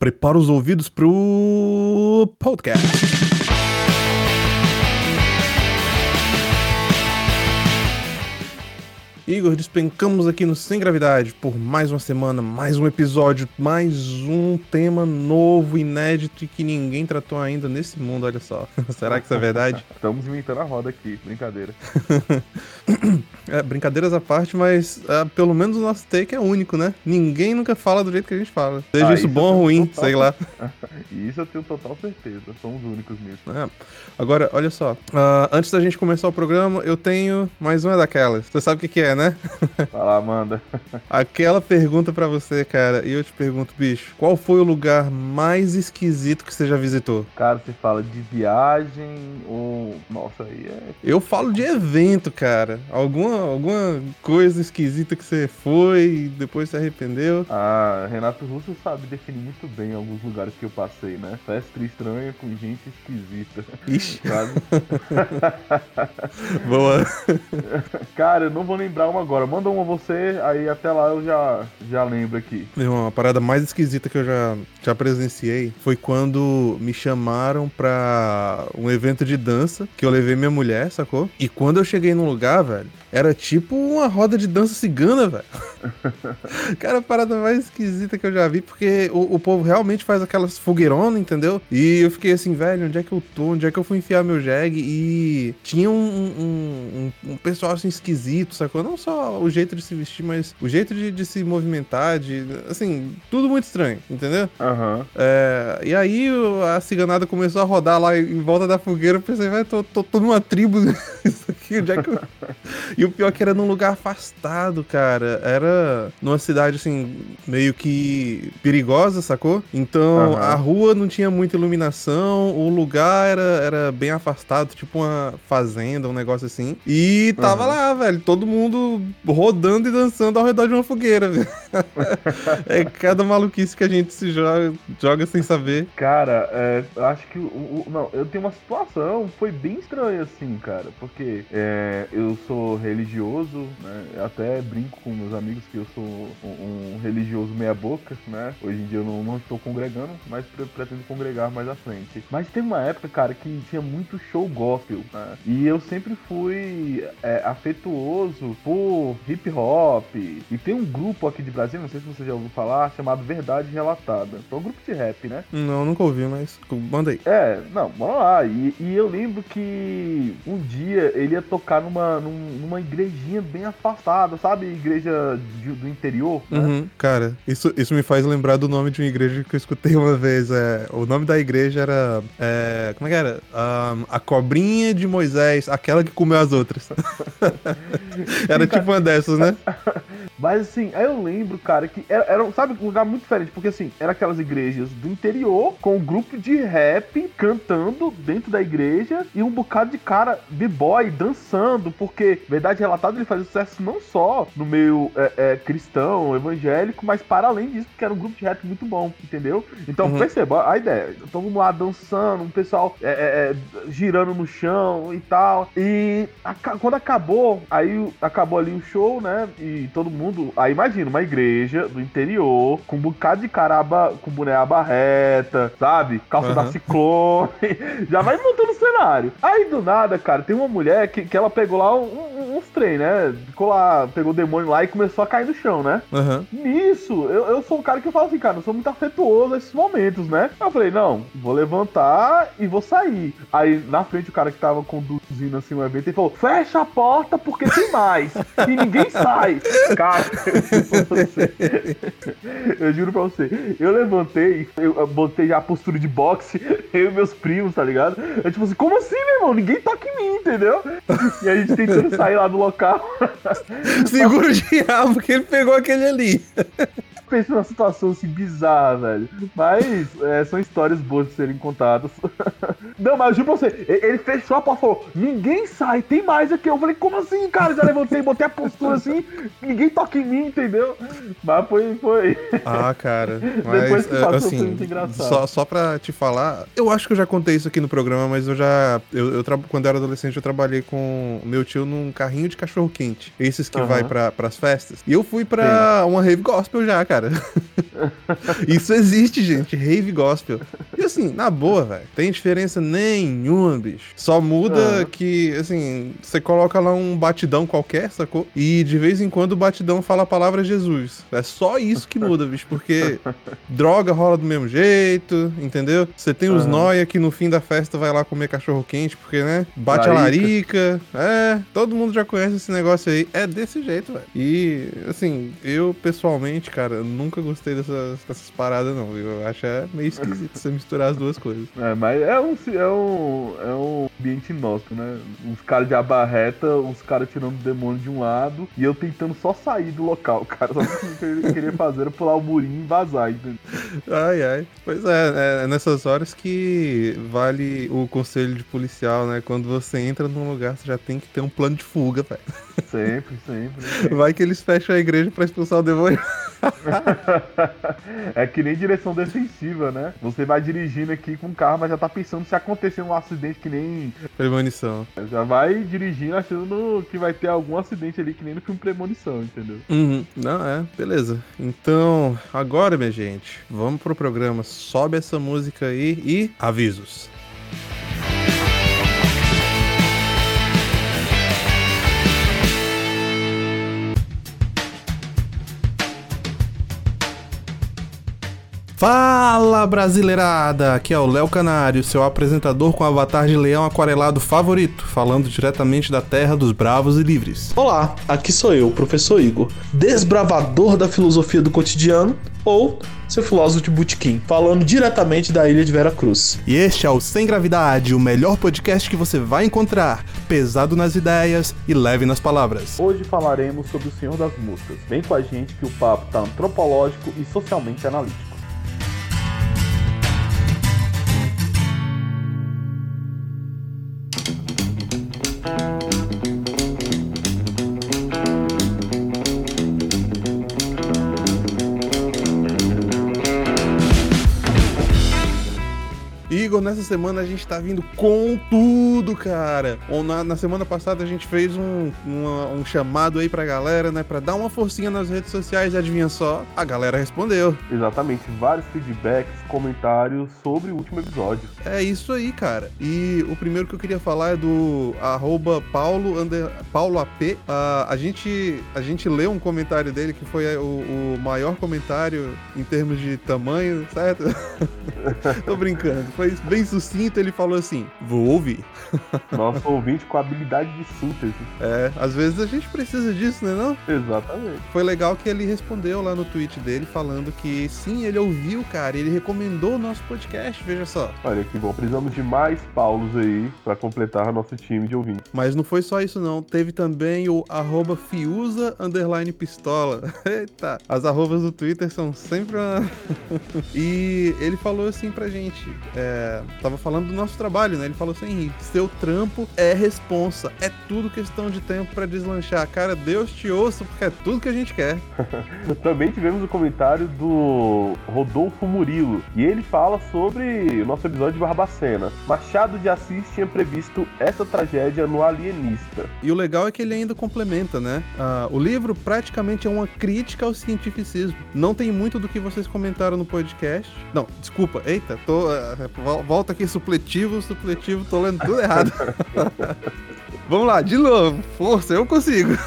prepara os ouvidos pro podcast. Igor, despencamos aqui no Sem Gravidade por mais uma semana, mais um episódio, mais um tema novo, inédito e que ninguém tratou ainda nesse mundo, olha só. Será que isso é verdade? Estamos inventando a roda aqui, brincadeira. é, brincadeiras à parte, mas é, pelo menos o nosso take é único, né? Ninguém nunca fala do jeito que a gente fala. Seja ah, isso, isso bom ou ruim, total... sei lá. isso eu tenho total certeza, somos únicos nisso. É. Agora, olha só, uh, antes da gente começar o programa, eu tenho mais uma daquelas. Você sabe o que, que é, né? né? Vai lá, manda. Aquela pergunta para você, cara, e eu te pergunto, bicho, qual foi o lugar mais esquisito que você já visitou? Cara, você fala de viagem ou. Nossa, aí é. Eu falo de evento, cara. Alguma, alguma coisa esquisita que você foi e depois se arrependeu? Ah, Renato Russo sabe definir muito bem alguns lugares que eu passei, né? Festa estranha com gente esquisita. Ixi. Boa. Cara, eu não vou lembrar uma agora. Manda uma você, aí até lá eu já, já lembro aqui. Uma parada mais esquisita que eu já, já presenciei foi quando me chamaram pra um evento de dança, que eu levei minha mulher, sacou? E quando eu cheguei no lugar, velho, era tipo uma roda de dança cigana, velho. Cara, a parada mais esquisita que eu já vi, porque o, o povo realmente faz aquelas fogueironas, entendeu? E eu fiquei assim, velho, onde é que eu tô? Onde é que eu fui enfiar meu jegue? E tinha um, um, um, um pessoal assim esquisito, sacou? Não só o jeito de se vestir, mas o jeito de, de se movimentar, de. Assim, tudo muito estranho, entendeu? Uhum. É, e aí a ciganada começou a rodar lá em volta da fogueira. Eu pensei, velho, tô, tô, tô numa tribo. Isso aqui, onde é que eu. E o pior é que era num lugar afastado, cara. Era numa cidade, assim, meio que perigosa, sacou? Então uhum. a rua não tinha muita iluminação, o lugar era, era bem afastado, tipo uma fazenda, um negócio assim. E tava uhum. lá, velho, todo mundo rodando e dançando ao redor de uma fogueira, velho. é cada maluquice que a gente se joga, joga sem saber. Cara, é, acho que o, o, Não, eu tenho uma situação, foi bem estranha, assim, cara, porque é, eu sou religioso, né? Eu até brinco com meus amigos que eu sou um, um religioso meia-boca, né? Hoje em dia eu não, não estou congregando, mas pretendo congregar mais à frente. Mas tem uma época, cara, que tinha muito show gospel, né? E eu sempre fui é, afetuoso por hip hop. E tem um grupo aqui de Brasil, não sei se você já ouviu falar, chamado Verdade Relatada. É um grupo de rap, né? Não, nunca ouvi, mas manda aí. É, não, vamos lá. E, e eu lembro que um dia ele ia tocar numa, numa igrejinha bem afastada, sabe? Igreja de, do interior. Né? Uhum. Cara, isso, isso me faz lembrar do nome de uma igreja que eu escutei uma vez. É, o nome da igreja era. É, como é que era? Um, a cobrinha de Moisés, aquela que comeu as outras. era tipo uma dessas, né? Mas assim, aí eu lembro, cara, que era, era, sabe, um lugar muito diferente, porque assim, era aquelas igrejas do interior, com um grupo de rap cantando dentro da igreja e um bocado de cara b-boy dançando, porque, verdade relatada, ele fazia sucesso não só no meio é, é, cristão, evangélico, mas para além disso, porque era um grupo de rap muito bom, entendeu? Então uhum. perceba a ideia. Então vamos lá dançando, um pessoal é, é, é girando no chão e tal. E a, quando acabou, aí acabou ali o show, né? E todo mundo mundo. Aí imagina, uma igreja do interior, com um bocado de caraba, com boné reta, sabe? Calça uhum. da ciclone. Já vai montando o cenário. Aí do nada, cara, tem uma mulher que, que ela pegou lá um, uns trem, né? Ficou lá, pegou o demônio lá e começou a cair no chão, né? Uhum. Nisso, eu, eu sou um cara que eu falo assim, cara, eu sou muito afetuoso nesses momentos, né? Eu falei, não, vou levantar e vou sair. Aí na frente o cara que tava conduzindo assim o evento, ele falou: fecha a porta porque tem mais. e ninguém sai. Cara, eu juro pra você. Eu levantei, eu botei já a postura de boxe, eu e meus primos, tá ligado? Eu tipo assim, como assim, meu irmão? Ninguém toca em mim, entendeu? E a gente tentando sair lá do local. Segura o diabo, porque ele pegou aquele ali penso numa situação assim bizarra, velho. Mas é, são histórias boas de serem contadas. Não, mas eu juro pra você, ele fechou a porta e falou: ninguém sai, tem mais aqui. Eu falei, como assim, cara? Já levantei, botei a postura assim, ninguém toca em mim, entendeu? Mas foi. foi. Ah, cara. Mas, Depois que passou, assim, foi muito engraçado. Só, só pra te falar, eu acho que eu já contei isso aqui no programa, mas eu já. Eu, eu quando eu era adolescente, eu trabalhei com meu tio num carrinho de cachorro quente. Esses que uhum. vai pra, pras festas. E eu fui pra Sim. uma rave gospel já, cara cara. Isso existe, gente. Rave gospel. E assim, na boa, velho. Tem diferença nenhuma, bicho. Só muda que, assim, você coloca lá um batidão qualquer, sacou? E de vez em quando o batidão fala a palavra Jesus. É só isso que muda, bicho. Porque droga rola do mesmo jeito, entendeu? Você tem os noia que no fim da festa vai lá comer cachorro quente, porque, né? Bate a larica. É, todo mundo já conhece esse negócio aí. É desse jeito, velho. E, assim, eu pessoalmente, cara, nunca gostei dessas, dessas paradas, não. viu? Eu acho é meio esquisito você misturar as duas coisas. É, mas é um, é um, é um ambiente nosso, né? Uns caras de abarreta, uns caras tirando o demônio de um lado e eu tentando só sair do local, cara. Só o que eu queria fazer era pular o murinho e vazar, entendeu? Ai, ai. Pois é, é nessas horas que vale o conselho de policial, né? Quando você entra num lugar, você já tem que ter um plano de fuga, velho. Sempre, sempre. Vai que eles fecham a igreja pra expulsar o demônio. é que nem direção defensiva, né? Você vai dirigindo aqui com o carro, mas já tá pensando se acontecer um acidente que nem. Premonição. Já vai dirigindo achando que vai ter algum acidente ali que nem no filme Premonição, entendeu? Uhum. Não, é, beleza. Então, agora, minha gente, vamos pro programa. Sobe essa música aí e avisos. Fala brasileirada! Aqui é o Léo Canário, seu apresentador com avatar de leão aquarelado favorito, falando diretamente da terra dos bravos e livres. Olá, aqui sou eu, o professor Igor, desbravador da filosofia do cotidiano, ou seu filósofo de botequim, falando diretamente da ilha de Vera Cruz. E este é o Sem Gravidade, o melhor podcast que você vai encontrar, pesado nas ideias e leve nas palavras. Hoje falaremos sobre o Senhor das Moscas. Vem com a gente que o papo tá antropológico e socialmente analítico. Igor, nessa semana a gente tá vindo com tudo, cara. Ou na, na semana passada a gente fez um, uma- um chamado aí pra galera, né? Pra dar uma forcinha nas redes sociais e adivinha só, a galera respondeu. Exatamente, vários feedbacks, comentários sobre o último episódio. É isso aí, cara. E o primeiro que eu queria falar é do arroba Paulo, under, Paulo AP. Ah, a, gente, a gente leu um comentário dele que foi o, o maior comentário em termos de tamanho, certo? Tô brincando. Foi bem sucinto, ele falou assim: vou ouvir. Nosso ouvinte com habilidade de síntese. É, às vezes a gente precisa disso, né não? Exatamente. Foi legal que ele respondeu lá no tweet dele falando que sim, ele ouviu, cara, ele recomendou o nosso podcast, veja só. Olha que bom, precisamos de mais Paulos aí pra completar nosso time de ouvintes. Mas não foi só isso não, teve também o arroba fiusa underline pistola. Eita, as arrobas do Twitter são sempre uma... E ele falou assim pra gente, é, tava falando do nosso trabalho, né? Ele falou assim, Henrique, seu trampo é responsa, é tudo questão de tempo pra deslanchar. Cara, Deus te ouça, porque é tudo que a gente quer. Também tivemos o comentário do Rodolfo Murilo. E ele fala sobre o nosso episódio de Barbacena. Machado de Assis tinha previsto essa tragédia no Alienista. E o legal é que ele ainda complementa, né? Ah, o livro praticamente é uma crítica ao cientificismo. Não tem muito do que vocês comentaram no podcast. Não, desculpa, eita, tô. vol- volta aqui, supletivo, supletivo, tô lendo tudo errado. Vamos lá, de novo, força, eu consigo.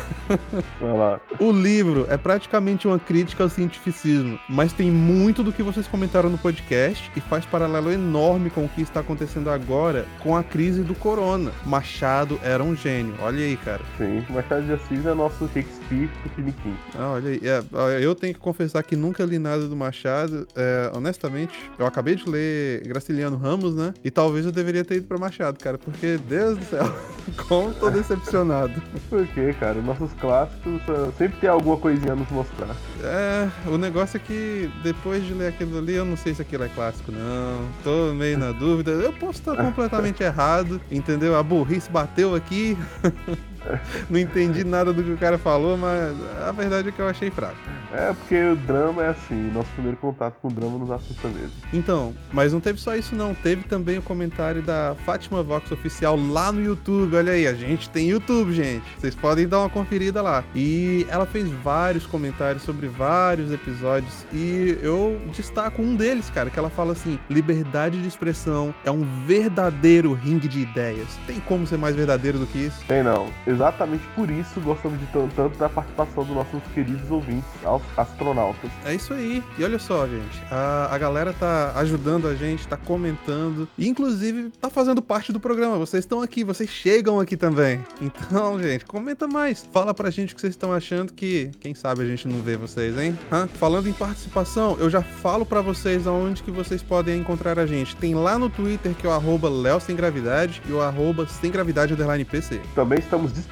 Olha lá. O livro é praticamente uma crítica ao cientificismo, mas tem muito do que vocês comentaram no podcast e faz paralelo enorme com o que está acontecendo agora com a crise do corona. Machado era um gênio, olha aí, cara. Sim, Machado de Assis é nosso Shakespeare do Piniquim. Ah, olha aí. É, eu tenho que confessar que nunca li nada do Machado. É, honestamente, eu acabei de ler Graciliano Ramos, né? E talvez eu deveria ter ido pra Machado, cara, porque, Deus do céu, como tô decepcionado. Por quê, cara? Nossos clássicos ah, sempre tem alguma coisinha a nos mostrar. É, o negócio é que depois de ler aquilo ali, eu não sei se aquilo é clássico, não. Tô meio na dúvida. Eu posso estar completamente errado, entendeu? A burrice bateu aqui. Não entendi nada do que o cara falou, mas a verdade é que eu achei fraco. É, porque o drama é assim, nosso primeiro contato com o drama nos assusta mesmo. Então, mas não teve só isso não, teve também o comentário da Fátima Vox Oficial lá no YouTube, olha aí, a gente tem YouTube, gente, vocês podem dar uma conferida lá. E ela fez vários comentários sobre vários episódios e eu destaco um deles, cara, que ela fala assim, liberdade de expressão é um verdadeiro ringue de ideias. Tem como ser mais verdadeiro do que isso? Tem não. Exatamente por isso gostamos de tanto, tanto da participação dos nossos queridos ouvintes, astronautas. É isso aí. E olha só, gente, a, a galera tá ajudando a gente, tá comentando, e inclusive tá fazendo parte do programa. Vocês estão aqui, vocês chegam aqui também. Então, gente, comenta mais. Fala pra gente o que vocês estão achando que, quem sabe a gente não vê vocês, hein? Hã? Falando em participação, eu já falo pra vocês aonde que vocês podem encontrar a gente. Tem lá no Twitter que é o arroba Léo Sem Gravidade e o arroba Sem Gravidade Underline PC. Também estamos disponíveis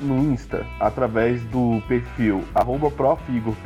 no Insta, através do perfil arroba profigorph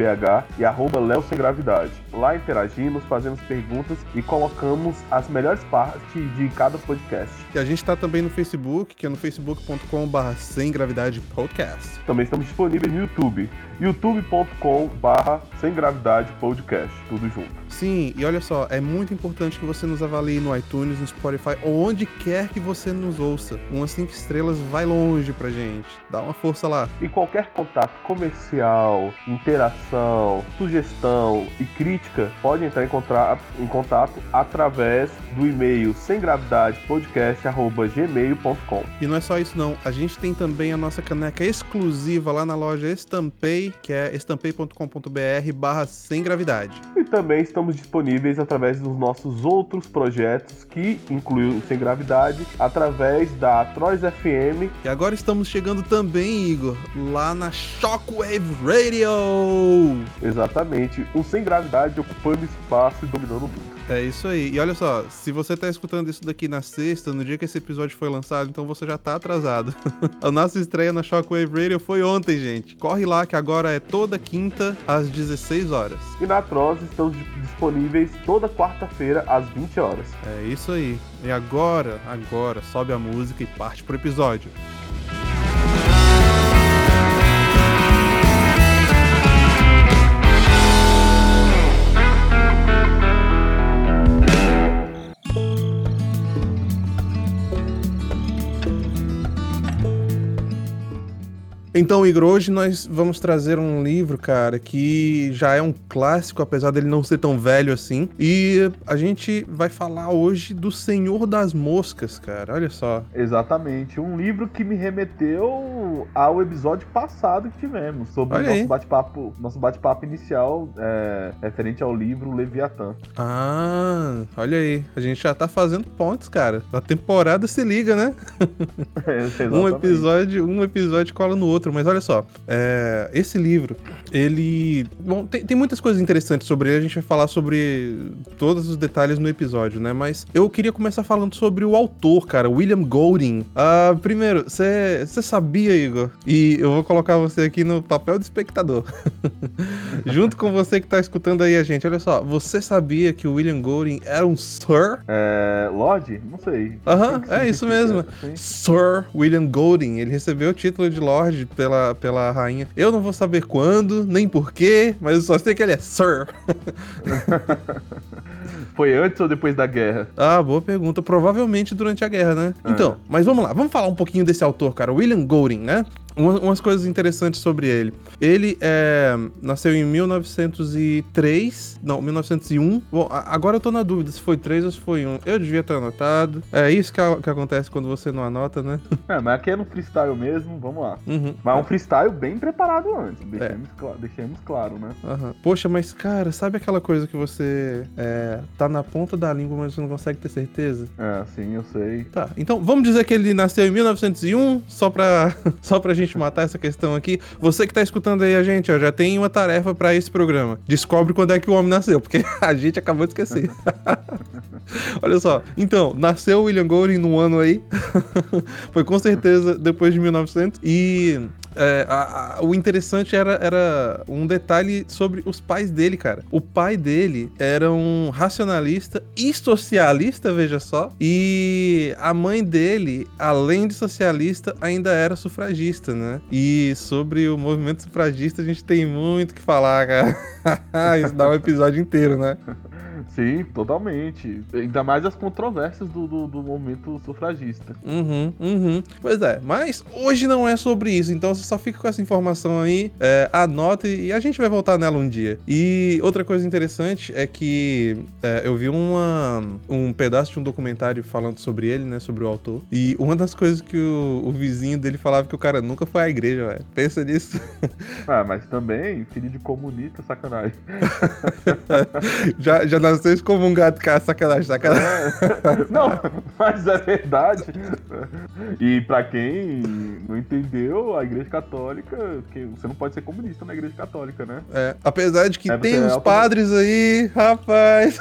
e arroba Léo Sem Gravidade. Lá interagimos, fazemos perguntas e colocamos as melhores partes de cada podcast. E a gente tá também no Facebook, que é no facebook.com barra Sem Gravidade Podcast. Também estamos disponíveis no YouTube, youtube.com barra Sem Gravidade Podcast, tudo junto. Sim, e olha só, é muito importante que você nos avalie no iTunes, no Spotify, ou onde quer que você nos ouça. Umas 5 estrelas vai longe pra gente. Dá uma força lá. E qualquer contato comercial, interação, sugestão e crítica, pode entrar em, contato, em contato através do e-mail semgravidadepodcast.gmail.com E não é só isso não, a gente tem também a nossa caneca exclusiva lá na loja Estampei, que é estampei.com.br barra sem gravidade. E também estamos disponíveis através dos nossos outros projetos, que incluem o Sem Gravidade, através da Atroz FM. E agora estamos chegando também, Igor, lá na Shockwave Radio! Exatamente, o Sem Gravidade ocupando espaço e dominando o mundo. É isso aí. E olha só, se você tá escutando isso daqui na sexta, no dia que esse episódio foi lançado, então você já tá atrasado. a nossa estreia na Shockwave Radio foi ontem, gente. Corre lá que agora é toda quinta às 16 horas. E na Atroz estamos disponíveis toda quarta-feira às 20 horas. É isso aí. E agora, agora, sobe a música e parte pro episódio. Então, Igor, hoje nós vamos trazer um livro, cara, que já é um clássico, apesar dele não ser tão velho assim. E a gente vai falar hoje do Senhor das Moscas, cara. Olha só. Exatamente. Um livro que me remeteu ao episódio passado que tivemos, sobre Olha o nosso bate-papo, nosso bate-papo inicial é, referente ao livro Leviatã. Ah, olha aí. A gente já tá fazendo pontos, cara. A temporada se liga, né? Um Exatamente. episódio, um episódio cola no outro, mas olha só, é, esse livro, ele. Bom, tem, tem muitas coisas interessantes sobre ele, a gente vai falar sobre todos os detalhes no episódio, né? Mas eu queria começar falando sobre o autor, cara, William Golding. Ah, primeiro, você sabia, Igor? E eu vou colocar você aqui no papel de espectador. Junto com você que tá escutando aí a gente, olha só, você sabia que o William Golding era um Sir? É, Lorde? Não sei. Aham, que que é isso mesmo. Sim. Sir William Golding. Ele recebeu o título de Lorde pela, pela rainha. Eu não vou saber quando, nem porquê, mas eu só sei que ele é Sir. Foi antes ou depois da guerra? Ah, boa pergunta. Provavelmente durante a guerra, né? É. Então, mas vamos lá. Vamos falar um pouquinho desse autor, cara. William Golding, né? Uma- umas coisas interessantes sobre ele. Ele é, nasceu em 1903. Não, 1901. Bom, agora eu tô na dúvida se foi 3 ou se foi 1. Eu devia ter anotado. É isso que, a- que acontece quando você não anota, né? É, mas aqui é no freestyle mesmo, vamos lá. Uhum. Mas um freestyle bem preparado antes, É. deixemos, cla- deixemos claro, né? Aham. Poxa, mas cara, sabe aquela coisa que você é, tá na ponta da língua, mas você não consegue ter certeza? É, sim, eu sei. Tá, então vamos dizer que ele nasceu em 1901, só pra, só pra gente matar essa questão aqui. Você que tá escutando aí a gente, ó, já tem uma tarefa pra esse programa. Descobre quando é que o homem nasceu, porque a gente acabou de esquecer. Olha só, então, nasceu William Golding no ano aí. Foi com certeza depois de 1900. E é, a, a, o interessante era, era um detalhe sobre os pais dele, cara. O pai dele era um racionalista e socialista, veja só. E a mãe dele, além de socialista, ainda era sufragista? E sobre o movimento sufragista a gente tem muito que falar, cara. Isso dá um episódio inteiro, né? Sim, totalmente. Ainda mais as controvérsias do, do, do momento sufragista. Uhum, uhum. Pois é, mas hoje não é sobre isso, então você só fica com essa informação aí, é, anote e a gente vai voltar nela um dia. E outra coisa interessante é que é, eu vi uma, um pedaço de um documentário falando sobre ele, né, sobre o autor, e uma das coisas que o, o vizinho dele falava que o cara nunca foi à igreja, velho. Pensa nisso. Ah, mas também, filho de comunista, sacanagem. já, já nasceu excomungado, cara, sacanagem, sacanagem. É. Não, mas é verdade. E pra quem não entendeu, a igreja católica, que você não pode ser comunista na igreja católica, né? É, apesar de que é, tem uns é padres aí, rapaz.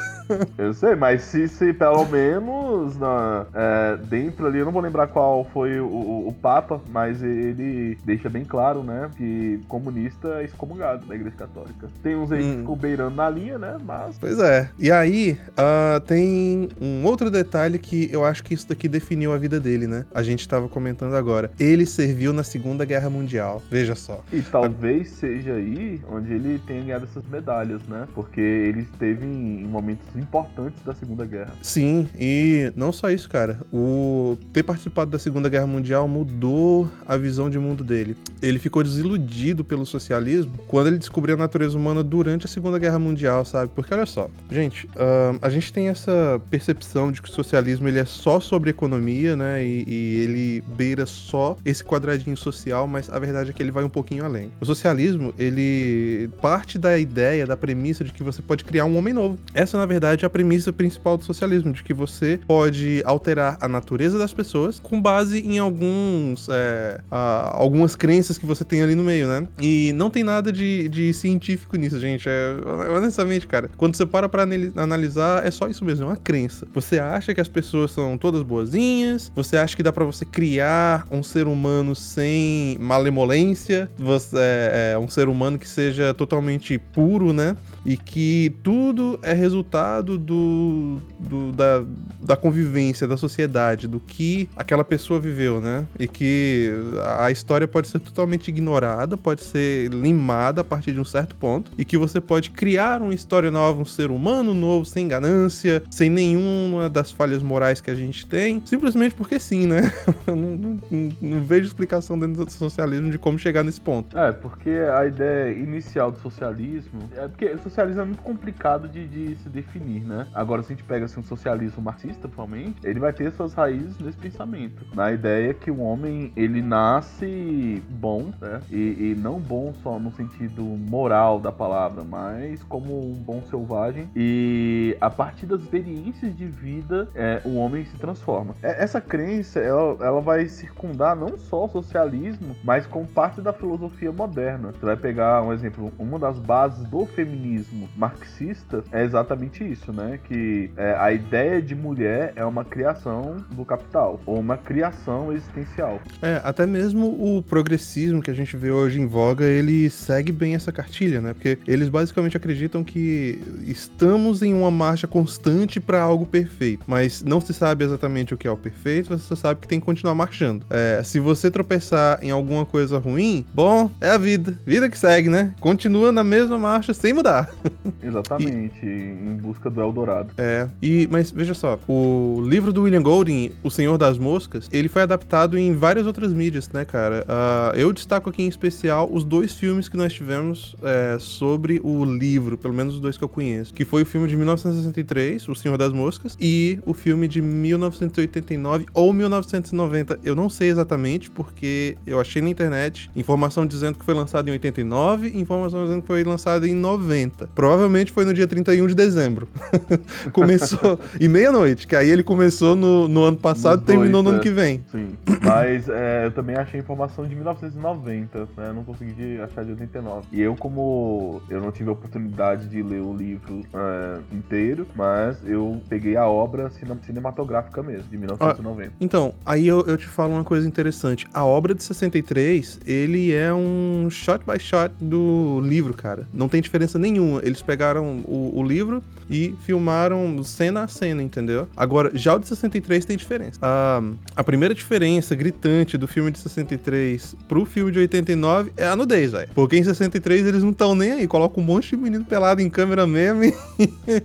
Eu sei, mas se, se pelo menos na, é, dentro ali, eu não vou lembrar qual foi o, o, o, Papa, mas ele deixa bem claro, né, que comunista é excomungado da Igreja Católica. Tem uns aí hum. que ficam beirando na linha, né, mas... Pois é. E aí, uh, tem um outro detalhe que eu acho que isso daqui definiu a vida dele, né? A gente tava comentando agora. Ele serviu na Segunda Guerra Mundial, veja só. E talvez a... seja aí onde ele tenha ganhado essas medalhas, né? Porque ele esteve em momentos importantes da Segunda Guerra. Sim, e não só isso, cara. O ter participado da Segunda Guerra Mundial mudou a visão de mundo dele. Ele ficou desiludido pelo socialismo quando ele descobriu a natureza humana durante a Segunda Guerra Mundial, sabe? Porque olha só, gente, uh, a gente tem essa percepção de que o socialismo ele é só sobre economia, né? E, e ele beira só esse quadradinho social, mas a verdade é que ele vai um pouquinho além. O socialismo, ele parte da ideia, da premissa de que você pode criar um homem novo. Essa, na verdade, verdade, a premissa principal do socialismo, de que você pode alterar a natureza das pessoas com base em alguns, é, a, algumas crenças que você tem ali no meio, né? E não tem nada de, de científico nisso, gente. É, honestamente, cara, quando você para pra analisar, é só isso mesmo, é uma crença. Você acha que as pessoas são todas boazinhas, você acha que dá para você criar um ser humano sem malemolência, você, é, é, um ser humano que seja totalmente puro, né? E que tudo é resultado do, do da, da convivência, da sociedade, do que aquela pessoa viveu, né? E que a história pode ser totalmente ignorada, pode ser limada a partir de um certo ponto, e que você pode criar uma história nova, um ser humano novo, sem ganância, sem nenhuma das falhas morais que a gente tem, simplesmente porque sim, né? não, não, não, vejo explicação dentro do socialismo de como chegar nesse ponto. É, porque a ideia inicial do socialismo é porque socialismo é muito complicado de, de, se definir, né? Agora, se a gente pega assim, um socialismo marxista, atualmente, ele vai ter suas raízes nesse pensamento. Na ideia que o homem, ele nasce bom, né? E, e não bom só no sentido moral da palavra, mas como um bom selvagem. E a partir das experiências de vida, é, o homem se transforma. É, essa crença, ela, ela vai circundar não só o socialismo, mas com parte da filosofia moderna. Você vai pegar um exemplo, uma das bases do feminismo feminismo marxista é exatamente isso, né? Que é, a ideia de mulher é uma criação do capital, ou uma criação existencial. É, até mesmo o progressismo que a gente vê hoje em voga, ele segue bem essa cartilha, né? Porque eles basicamente acreditam que estamos em uma marcha constante para algo perfeito, mas não se sabe exatamente o que é o perfeito, você sabe que tem que continuar marchando. É, se você tropeçar em alguma coisa ruim, bom, é a vida, vida que segue, né? Continua na mesma marcha sem mudar. Exatamente, e... em busca do Eldorado. É, e, mas veja só, o livro do William Golding, O Senhor das Moscas, ele foi adaptado em várias outras mídias, né, cara? Uh, eu destaco aqui em especial os dois filmes que nós tivemos é, sobre o livro, pelo menos os dois que eu conheço, que foi o filme de 1963, O Senhor das Moscas, e o filme de 1989 ou 1990, eu não sei exatamente, porque eu achei na internet informação dizendo que foi lançado em 89, informação dizendo que foi lançado em 90. Data. Provavelmente foi no dia 31 de dezembro. começou. e meia-noite, que aí ele começou no, no ano passado e terminou no ano é. que vem. Sim. Mas é, eu também achei informação de 1990, né? Não consegui achar de 89. E eu, como eu não tive a oportunidade de ler o livro é, inteiro, mas eu peguei a obra cine- cinematográfica mesmo, de 1990. Então, aí eu, eu te falo uma coisa interessante. A obra de 63, ele é um shot by shot do livro, cara. Não tem diferença nenhuma. Eles pegaram o, o livro e filmaram cena a cena, entendeu? Agora, já o de 63 tem diferença. A, a primeira diferença gritante do filme de 63 pro filme de 89 é a nudez, velho. Porque em 63 eles não estão nem aí. Colocam um monte de menino pelado em câmera mesmo e...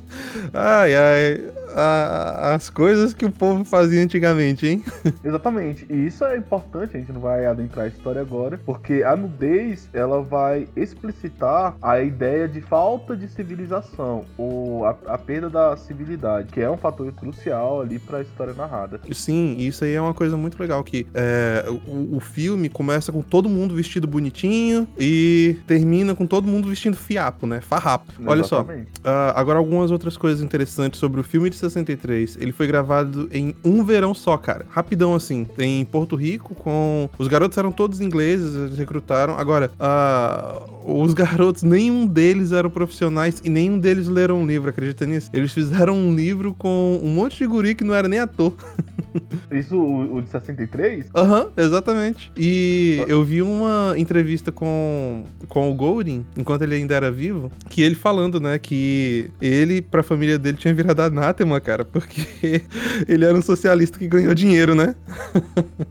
ai, ai. A- as coisas que o povo fazia antigamente, hein? Exatamente. E isso é importante, a gente não vai adentrar a história agora, porque a nudez, ela vai explicitar a ideia de falta de civilização, ou a, a perda da civilidade, que é um fator crucial ali para a história narrada. Sim, isso aí é uma coisa muito legal, que é, o, o filme começa com todo mundo vestido bonitinho e termina com todo mundo vestindo fiapo, né? Farrapo. Olha só, ah, agora algumas outras coisas interessantes sobre o filme de 63. Ele foi gravado em um verão só, cara. Rapidão assim, em Porto Rico, com... Os garotos eram todos ingleses, eles recrutaram. Agora, ah, os garotos, nenhum deles eram profissionais e nenhum deles leram um livro, acredita nisso? Eles fizeram um livro com um monte de guri que não era nem ator. Isso, o, o de 63? Aham, exatamente. E eu vi uma entrevista com, com o Golding, enquanto ele ainda era vivo, que ele falando, né, que ele, pra família dele, tinha virado anátema, cara, porque ele era um socialista que ganhou dinheiro, né?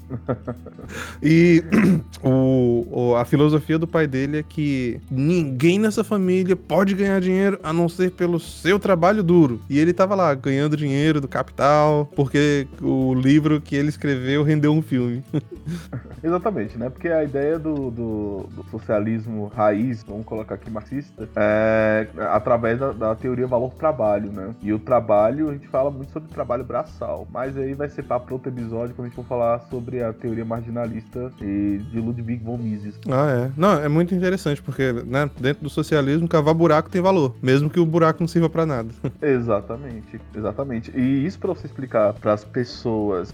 e o, o- a filosofia do pai dele é que ninguém nessa família pode ganhar dinheiro a não ser pelo seu trabalho duro. E ele tava lá ganhando dinheiro do capital, porque o livro que ele escreveu rendeu um filme. Exatamente, né? Porque a ideia do, do- do socialismo raiz, vamos colocar aqui marxista, é através da, da teoria valor-trabalho, né? E o trabalho, a gente fala muito sobre trabalho braçal, mas aí vai ser para outro episódio quando a gente for falar sobre a teoria marginalista e de Ludwig von Mises. Ah, é. Não, é muito interessante, porque, né, dentro do socialismo, cavar buraco tem valor, mesmo que o buraco não sirva pra nada. Exatamente, exatamente. E isso para você explicar para as pessoas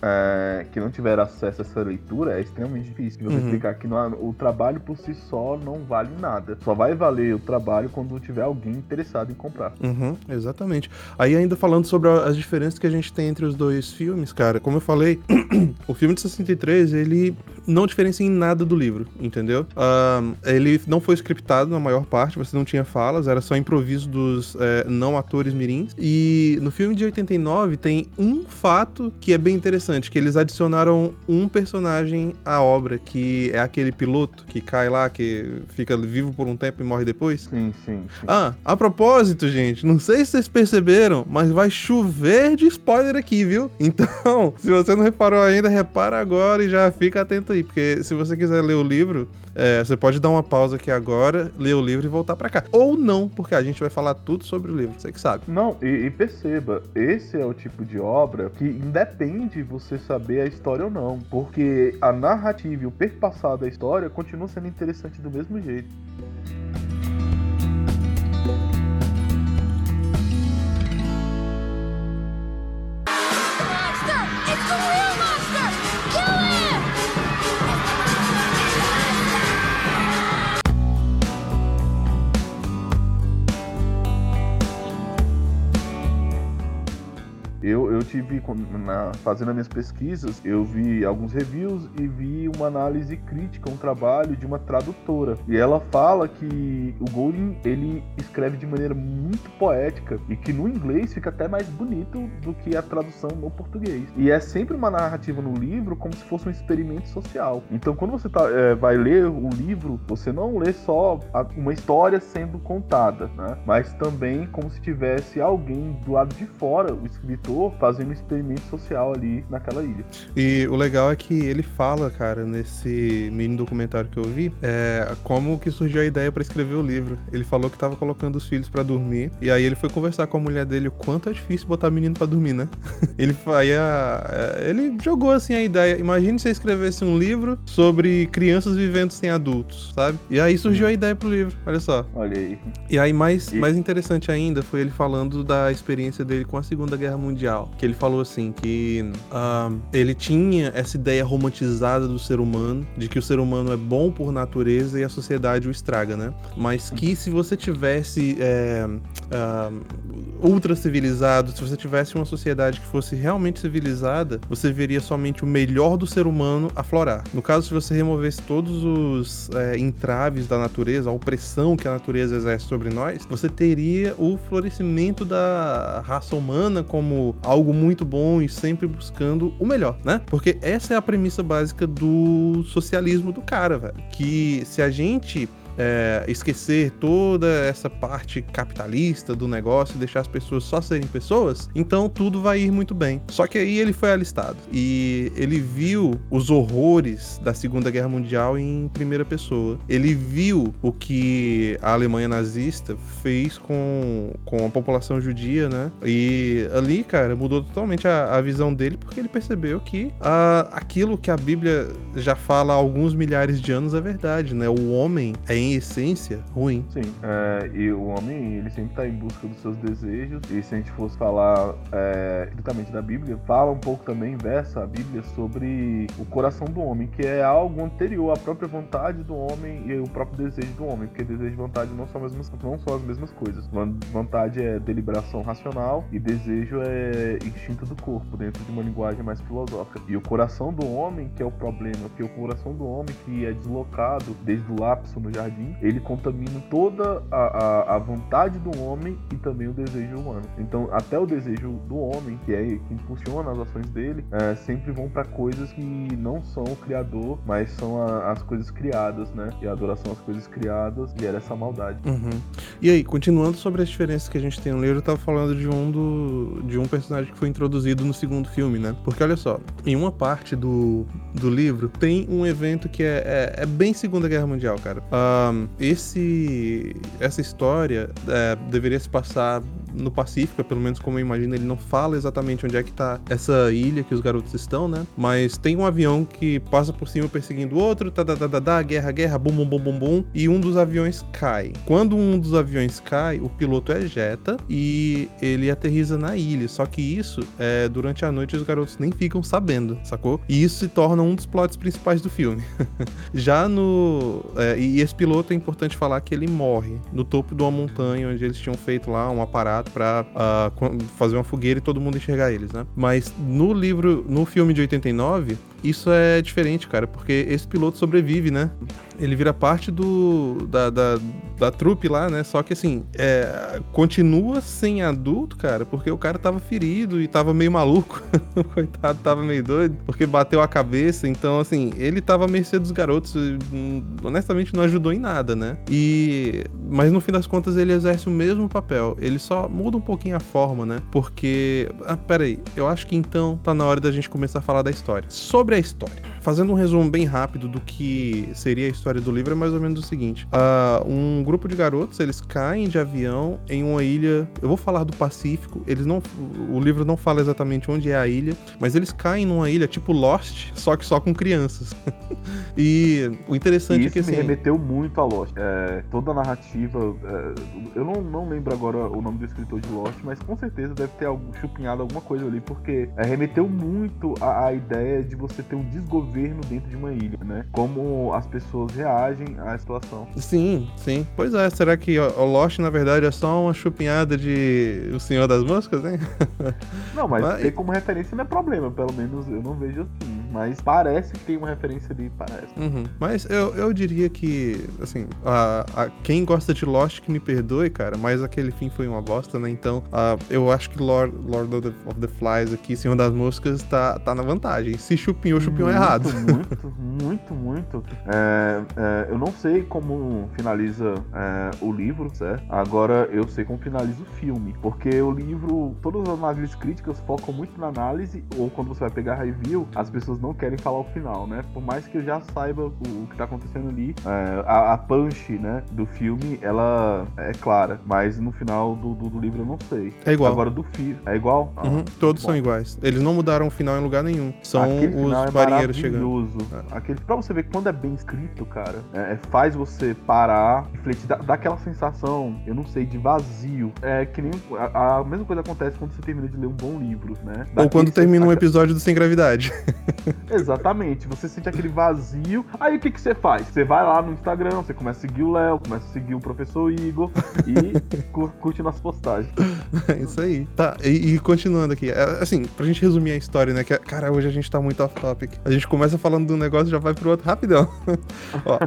é, que não tiveram acesso a essa leitura é extremamente difícil. Você Uhum. explicar que não o trabalho por si só não vale nada. Só vai valer o trabalho quando tiver alguém interessado em comprar. Uhum, exatamente. Aí ainda falando sobre as diferenças que a gente tem entre os dois filmes, cara, como eu falei, o filme de 63, ele não diferencia em nada do livro, entendeu? Ahn, ele não foi scriptado na maior parte, você não tinha falas, era só improviso dos é, não atores mirins. E no filme de 89 tem um fato que é bem interessante, que eles adicionaram um personagem à obra, que é aquele piloto que cai lá, que fica vivo por um tempo e morre depois. Sim, sim. sim. Ah, a propósito, gente, não sei se vocês perceberam, mas vai chover de spoiler aqui, viu? Então, se você não reparou ainda, repara agora e já fica atento aí, porque se você quiser ler o livro, é, você pode dar uma pausa aqui agora, ler o livro e voltar pra cá. Ou não, porque a gente vai falar tudo sobre o livro, você que sabe. Não, e, e perceba, esse é o tipo de obra que independe você saber a história ou não, porque a narrativa e o perpassar da história continua sendo interessante do mesmo jeito. Eu, tive, na- fazendo as minhas pesquisas, eu vi alguns reviews e vi uma análise crítica, um trabalho de uma tradutora. E ela fala que o Golding, ele escreve de maneira muito poética e que no inglês fica até mais bonito do que a tradução no português. E é sempre uma narrativa no livro como se fosse um experimento social. Então quando você tá, é, vai ler o livro, você não lê só a- uma história sendo contada, né? Mas também como se tivesse alguém do lado de fora, o escritor, fazendo um experimento social ali naquela ilha. E o legal é que ele fala, cara, nesse mini documentário que eu vi, é, como que surgiu a ideia pra escrever o livro. Ele falou que tava colocando os filhos pra dormir, e aí ele foi conversar com a mulher dele o quanto é difícil botar menino pra dormir, né? ele, aí a- é, ele jogou assim a ideia. Imagine se você escrevesse um livro sobre crianças vivendo sem adultos, sabe? E aí surgiu a ideia pro livro, olha só. Olha aí. E aí, mais, E- mais interessante ainda foi ele falando da experiência dele com a Segunda Guerra Mundial. Que ele falou assim: que ah, ele tinha essa ideia romantizada do ser humano, de que o ser humano é bom por natureza e a sociedade o estraga, né? Mas que se você tivesse é, ah, ultra civilizado, se você tivesse uma sociedade que fosse realmente civilizada, você veria somente o melhor do ser humano aflorar. No caso, se você removesse todos os é, entraves da natureza, a opressão que a natureza exerce sobre nós, você teria o florescimento da raça humana como algo muito bom e sempre buscando o melhor, né? Porque essa é a premissa básica do socialismo do cara, velho. Que se a gente é, esquecer toda essa parte capitalista do negócio e deixar as pessoas só serem pessoas, então tudo vai ir muito bem. Só que aí ele foi alistado e ele viu os horrores da Segunda Guerra Mundial em primeira pessoa. Ele viu o que a Alemanha nazista fez com, com a população judia, né? E ali, cara, mudou totalmente a, a visão dele porque ele percebeu que ah, aquilo que a Bíblia já fala há alguns milhares de anos é verdade, né? O homem é em essência ruim. Sim, é, e o homem, ele sempre tá em busca dos seus desejos, e se a gente fosse falar é, estritamente da Bíblia, fala um pouco também, versa a Bíblia, sobre o coração do homem, que é algo anterior à própria vontade do homem e o próprio desejo do homem, porque desejo e vontade não são as mesmas, não são as mesmas coisas. Vontade é deliberação racional, e desejo é instinto do corpo, dentro de uma linguagem mais filosófica. E o coração do homem, que é o problema, que o coração do homem que é deslocado desde o lapso no jardim, ele contamina toda a, a, a vontade do homem e também o desejo humano. Então, até o desejo do homem, que é que impulsiona as ações dele, é, sempre vão para coisas que não são o criador, mas são a- as coisas criadas, né? E a adoração às coisas criadas gera essa maldade. Uhum. E aí, continuando sobre as diferenças que a gente tem no livro, eu tava falando de um do, de um personagem que foi introduzido no segundo filme, né? Porque olha só, em uma parte do, do livro tem um evento que é, é, é bem Segunda Guerra Mundial, cara. Esse essa história é, deveria se passar no Pacífico, pelo menos como eu imagino, ele não fala exatamente onde é que tá essa ilha que os garotos estão, né? Mas tem um avião que passa por cima perseguindo o outro, tá, tá, tá, tá, tá, guerra, guerra, bum, bum, bum, bum, bum, e um dos aviões cai. Quando um dos aviões cai, o piloto ejeta e ele aterriza na ilha. Só que isso, é, durante a noite, os garotos nem ficam sabendo, sacou? E isso se torna um dos plots principais do filme. Já no. é, e esse piloto é importante falar que ele morre no topo de uma montanha onde eles tinham feito lá um aparato pra ah, quan- fazer uma fogueira e todo mundo enxergar eles, né? Mas no livro, no filme de 89, isso é diferente, cara, porque esse piloto sobrevive, né? Ele vira parte do da, da, da trupe lá, né? Só que assim, é, continua sem adulto, cara, porque o cara tava ferido e tava meio maluco. o coitado tava meio doido, porque bateu a cabeça. Então, assim, ele tava à mercê dos garotos. e, hum, honestamente, não ajudou em nada, né? E. Mas no fim das contas, ele exerce o mesmo papel. Ele só muda um pouquinho a forma, né? Porque. Ah, peraí. Eu acho que então tá na hora da gente começar a falar da história. Sobre a história. Fazendo um resumo bem rápido do que seria a história do livro, é mais ou menos o seguinte: Ah, um grupo de garotos eles caem de avião em uma ilha. Eu vou falar do Pacífico. Eles não, o livro não fala exatamente onde é a ilha, mas eles caem numa ilha tipo Lost, só que só com crianças. e o interessante E é que me assim, remeteu muito a Lost. É, toda a narrativa. é, eu não, não lembro agora o nome do escritor de Lost, mas com certeza deve ter algum, chupinhado alguma coisa ali, porque é, remeteu muito à ideia de você ter um desgoverno dentro de uma ilha, né? Como as pessoas reagem à situação. Sim, sim. Pois é, será que o o Lost, na verdade, é só uma chupinhada de O Senhor das Moscas, hein? Não, mas Mas- ter como referência não é problema, pelo menos eu não vejo assim. Mas parece que tem uma referência ali, parece. Uhum. Mas eu, eu diria que, assim, a, a- quem gosta de Lost que me perdoe, cara, mas aquele fim foi uma bosta, né? Então, ah, eu acho que Lord, Lord of, the, of the Flies aqui, Senhor das Moscas, tá, tá na vantagem. Se chupinhou, chupinhou muito, errado. Muito, muito, muito. É, é, eu não sei como finaliza é, o livro, certo? Agora eu sei como finaliza o filme. Porque o livro, todas as análises críticas focam muito na análise, ou quando você vai pegar review, as pessoas não querem falar o final, né? Por mais que eu já saiba o, o que tá acontecendo ali, é, a, a punch, né, do filme, ela é clara. Mas no final do, do, do livro eu não sei. É igual. Agora do filme. É igual? Ah, Uhum, todos bom. são iguais. Eles não mudaram o final em lugar nenhum. São Aquele os é marinheiros chegando. maravilhoso. Aquele, pra você ver que quando é bem escrito, cara, é, é- faz você parar, refletir, dá, dá aquela sensação, eu não sei, de vazio. É que nem. A, a mesma coisa acontece quando você termina de ler um bom livro, né? Dá Ou quando termina um episódio do Sem Gravidade. Exatamente, você sente aquele vazio. Aí o que, que você faz? Você vai lá no Instagram, você começa a seguir o Léo, começa a seguir o professor Igor e cu- curte nossas postagens. É isso aí. Tá, e, e continuando aqui. é, Assim, pra gente resumir a história, né? Que, cara, hoje a gente tá muito off-topic. A gente começa falando de um negócio e já vai pro outro rapidão. Ó,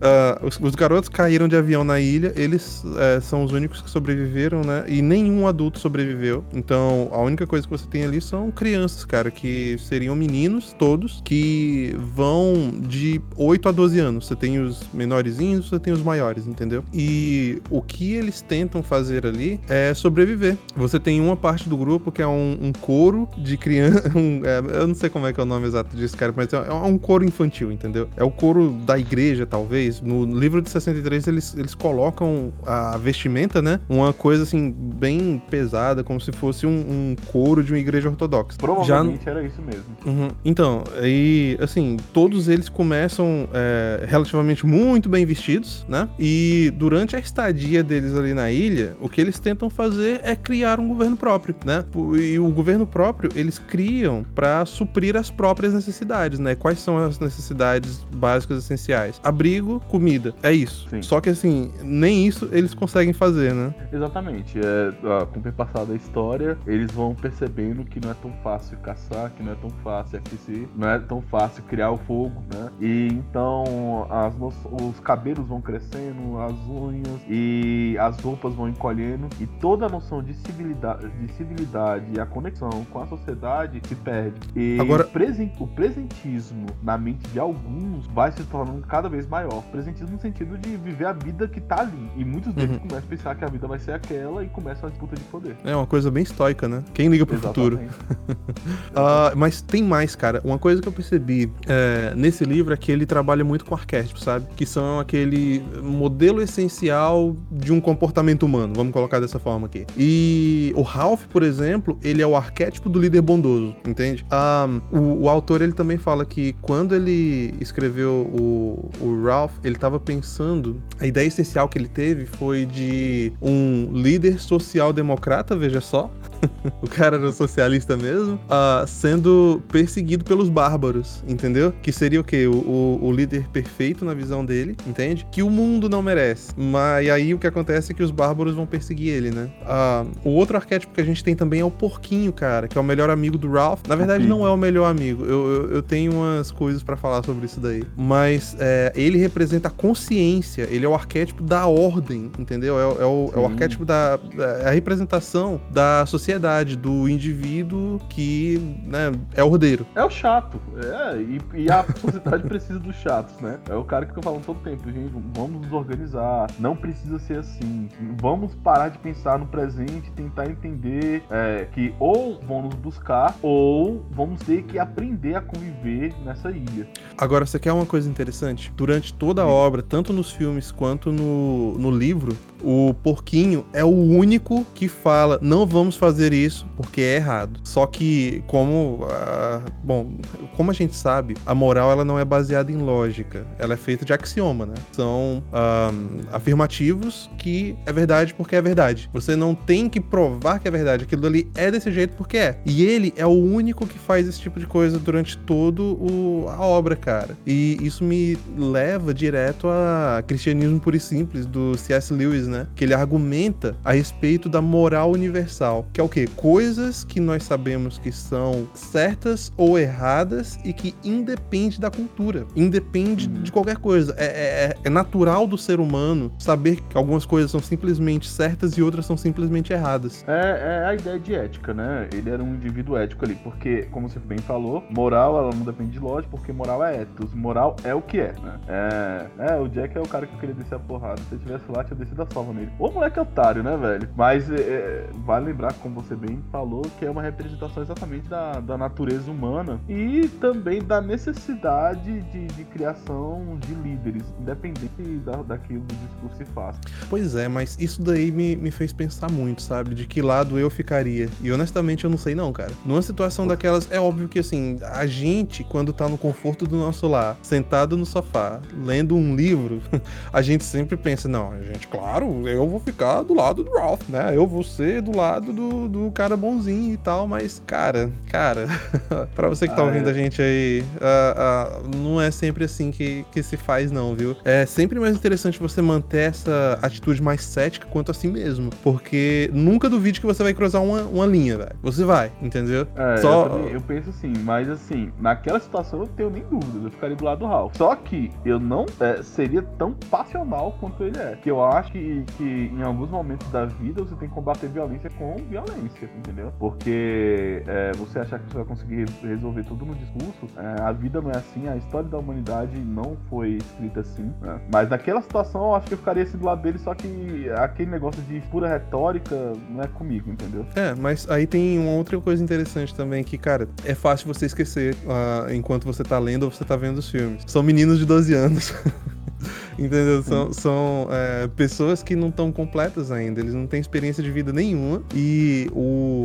ah, os, os garotos caíram de avião na ilha, eles é, são os únicos que sobreviveram, né? E nenhum adulto sobreviveu. Então, a única coisa que você tem ali são crianças, cara, que seriam meninos, todos, que vão de 8 a 12 anos. Você tem os menorzinhos, você tem os maiores, entendeu? E o que eles tentam fazer ali é sobreviver. Você tem uma parte do grupo que é um, um coro de criança. um- é, eu não sei como é que é o nome exato disso, cara, mas é, é um coro infantil, entendeu? É o coro da igreja, talvez. No livro de 63, eles, eles colocam a vestimenta, né? Uma coisa assim, bem pesada, como se fosse um, um coro de uma igreja ortodoxa. Já Provavelmente era isso mesmo. Uhum. Então, aí, assim, todos eles começam é, relativamente muito bem vestidos, né? E durante a estadia deles ali na ilha, o que eles tentam fazer é criar um governo próprio, né? E o governo próprio eles criam para suprir as próprias necessidades, né? Quais são as necessidades básicas essenciais? Abrigo, comida, é isso. Sim. Só que assim, nem isso eles conseguem fazer, né? Exatamente. É, com o passar da história, eles vão percebendo que não é tão fácil caçar, que não é tão fácil aquecer, não é tão fácil criar o fogo, né? E então as os cabelos vão crescendo, as unhas e as roupas vão encolhendo e toda a noção de civilidade, de civilidade e a conexão com a sociedade se perde. E Agora- o, presen- o presentismo na mente de alguns vai se tornando cada vez maior. Presentismo no sentido de viver a vida que tá ali. E muitos deles Uhum. começam a pensar que a vida vai ser aquela e começa uma disputa de poder. É uma coisa bem estoica, né? Quem liga pro futuro? Exatamente. Ah, mas tem mais, cara. Uma coisa que eu percebi é, nesse livro é que ele trabalha muito com arquétipos, sabe? Que são aquele modelo essencial de um comportamento humano, vamos colocar dessa forma aqui. E o Ralph, por exemplo, ele é o arquétipo do líder bondoso, entende? Ah, o, o autor ele também fala que quando ele escreveu o, o Ralph, ele estava pensando, a ideia essencial que ele teve foi de um líder social-democrata, veja só, o cara era socialista mesmo, ah, sendo perseguido pelos bárbaros, entendeu? Que seria o quê? O, o- o líder perfeito na visão dele, entende? Que o mundo não merece. Mas e aí o que acontece é que os bárbaros vão perseguir ele, né? Ah, o outro arquétipo que a gente tem também é o porquinho, cara, que é o melhor amigo do Ralph. Na verdade, não é o melhor amigo. Eu, eu, eu tenho umas coisas pra falar sobre isso daí. Mas é, ele representa a consciência, ele é o arquétipo da ordem, entendeu? É, o- é o, é o arquétipo da é a representação da sociedade, do indivíduo que né, é ordeiro. É o chato. É, e, e a sociedade precisa dos chatos, né? É o cara que fica falando todo tempo, gente, vamos nos organizar, não precisa ser assim. Vamos parar de pensar no presente, tentar entender é, que ou vão nos buscar, ou vamos ter que aprender a conviver nessa ilha. Agora, você quer uma coisa interessante? Durante toda a obra, tanto nos filmes quanto no, no livro, o porquinho é o único que fala: não vamos fazer isso porque é errado. Só que, como. ah, bom, como a gente sabe, a moral ela não é baseada em lógica, ela é feita de axioma, né? São ah, afirmativos que é verdade porque é verdade. Você não tem que provar que é verdade, aquilo ali é desse jeito porque é. E ele é o único que faz esse tipo de coisa durante todo o, a obra, cara. E isso me leva direto a cristianismo puro e simples do C.S. Lewis Né? Que ele argumenta a respeito da moral universal, que é o quê? Coisas que nós sabemos que são certas ou erradas e que independe da cultura, independe de qualquer coisa. É, é- é natural do ser humano saber que algumas coisas são simplesmente certas e outras são simplesmente erradas. É, é a ideia de ética, né? Ele era um indivíduo ético ali, porque, como você bem falou, moral ela não depende de lógica, porque moral é ethos, moral é o que é, né? É, é, o Jack é o cara que eu queria descer a porrada. Se eu tivesse lá, tinha descido a sova nele. Ô moleque otário, né, velho? Mas é, é, vale lembrar, como você bem falou, que é uma representação exatamente da, da natureza humana e também da necessidade de, de criação de líderes, independente da, daquilo do discurso se faz. Pois é, mas isso daí me, me fez pensar muito, sabe? De que lado eu ficaria. E honestamente eu não sei não, cara. Numa situação daquelas, é óbvio que assim, a gente, quando tá no conforto do nosso lar, sentado no sofá, lendo um livro, a gente sempre pensa, não, gente, claro, eu vou ficar do lado do Ralph, né? Eu vou ser do lado do, do cara bonzinho e tal, mas, cara, cara, pra você que tá Ah, ouvindo é. a gente aí, ah, ah, não é sempre assim que, que se faz, não, viu? É sempre mais interessante você manter essa atitude mais cética quanto a si mesmo, porque nunca duvide que você vai cruzar uma, uma linha, velho. Você vai, entendeu? É, Só- eu, também- eu penso assim, mas assim, naquela situação eu tenho nem dúvidas, eu ficaria do lado do Ralph. Só que eu não é, seria tão passional quanto ele é. Que eu acho que, que em alguns momentos da vida você tem que combater violência com violência, entendeu? Porque é, você achar que você vai conseguir re- resolver tudo no discurso, é, a vida não é assim, a história da humanidade não foi escrita assim. né? Mas naquela situação eu acho que eu ficaria assim do lado dele, só que aquele negócio de pura retórica não é comigo, entendeu? É, mas aí tem uma outra coisa interessante também, que, cara, é fácil você esquecer ah, enquanto você tá lendo ou você tá vendo os filmes. São meninos de 12 anos. Entendeu? São, são é, pessoas que não estão completas ainda, eles não têm experiência de vida nenhuma e o,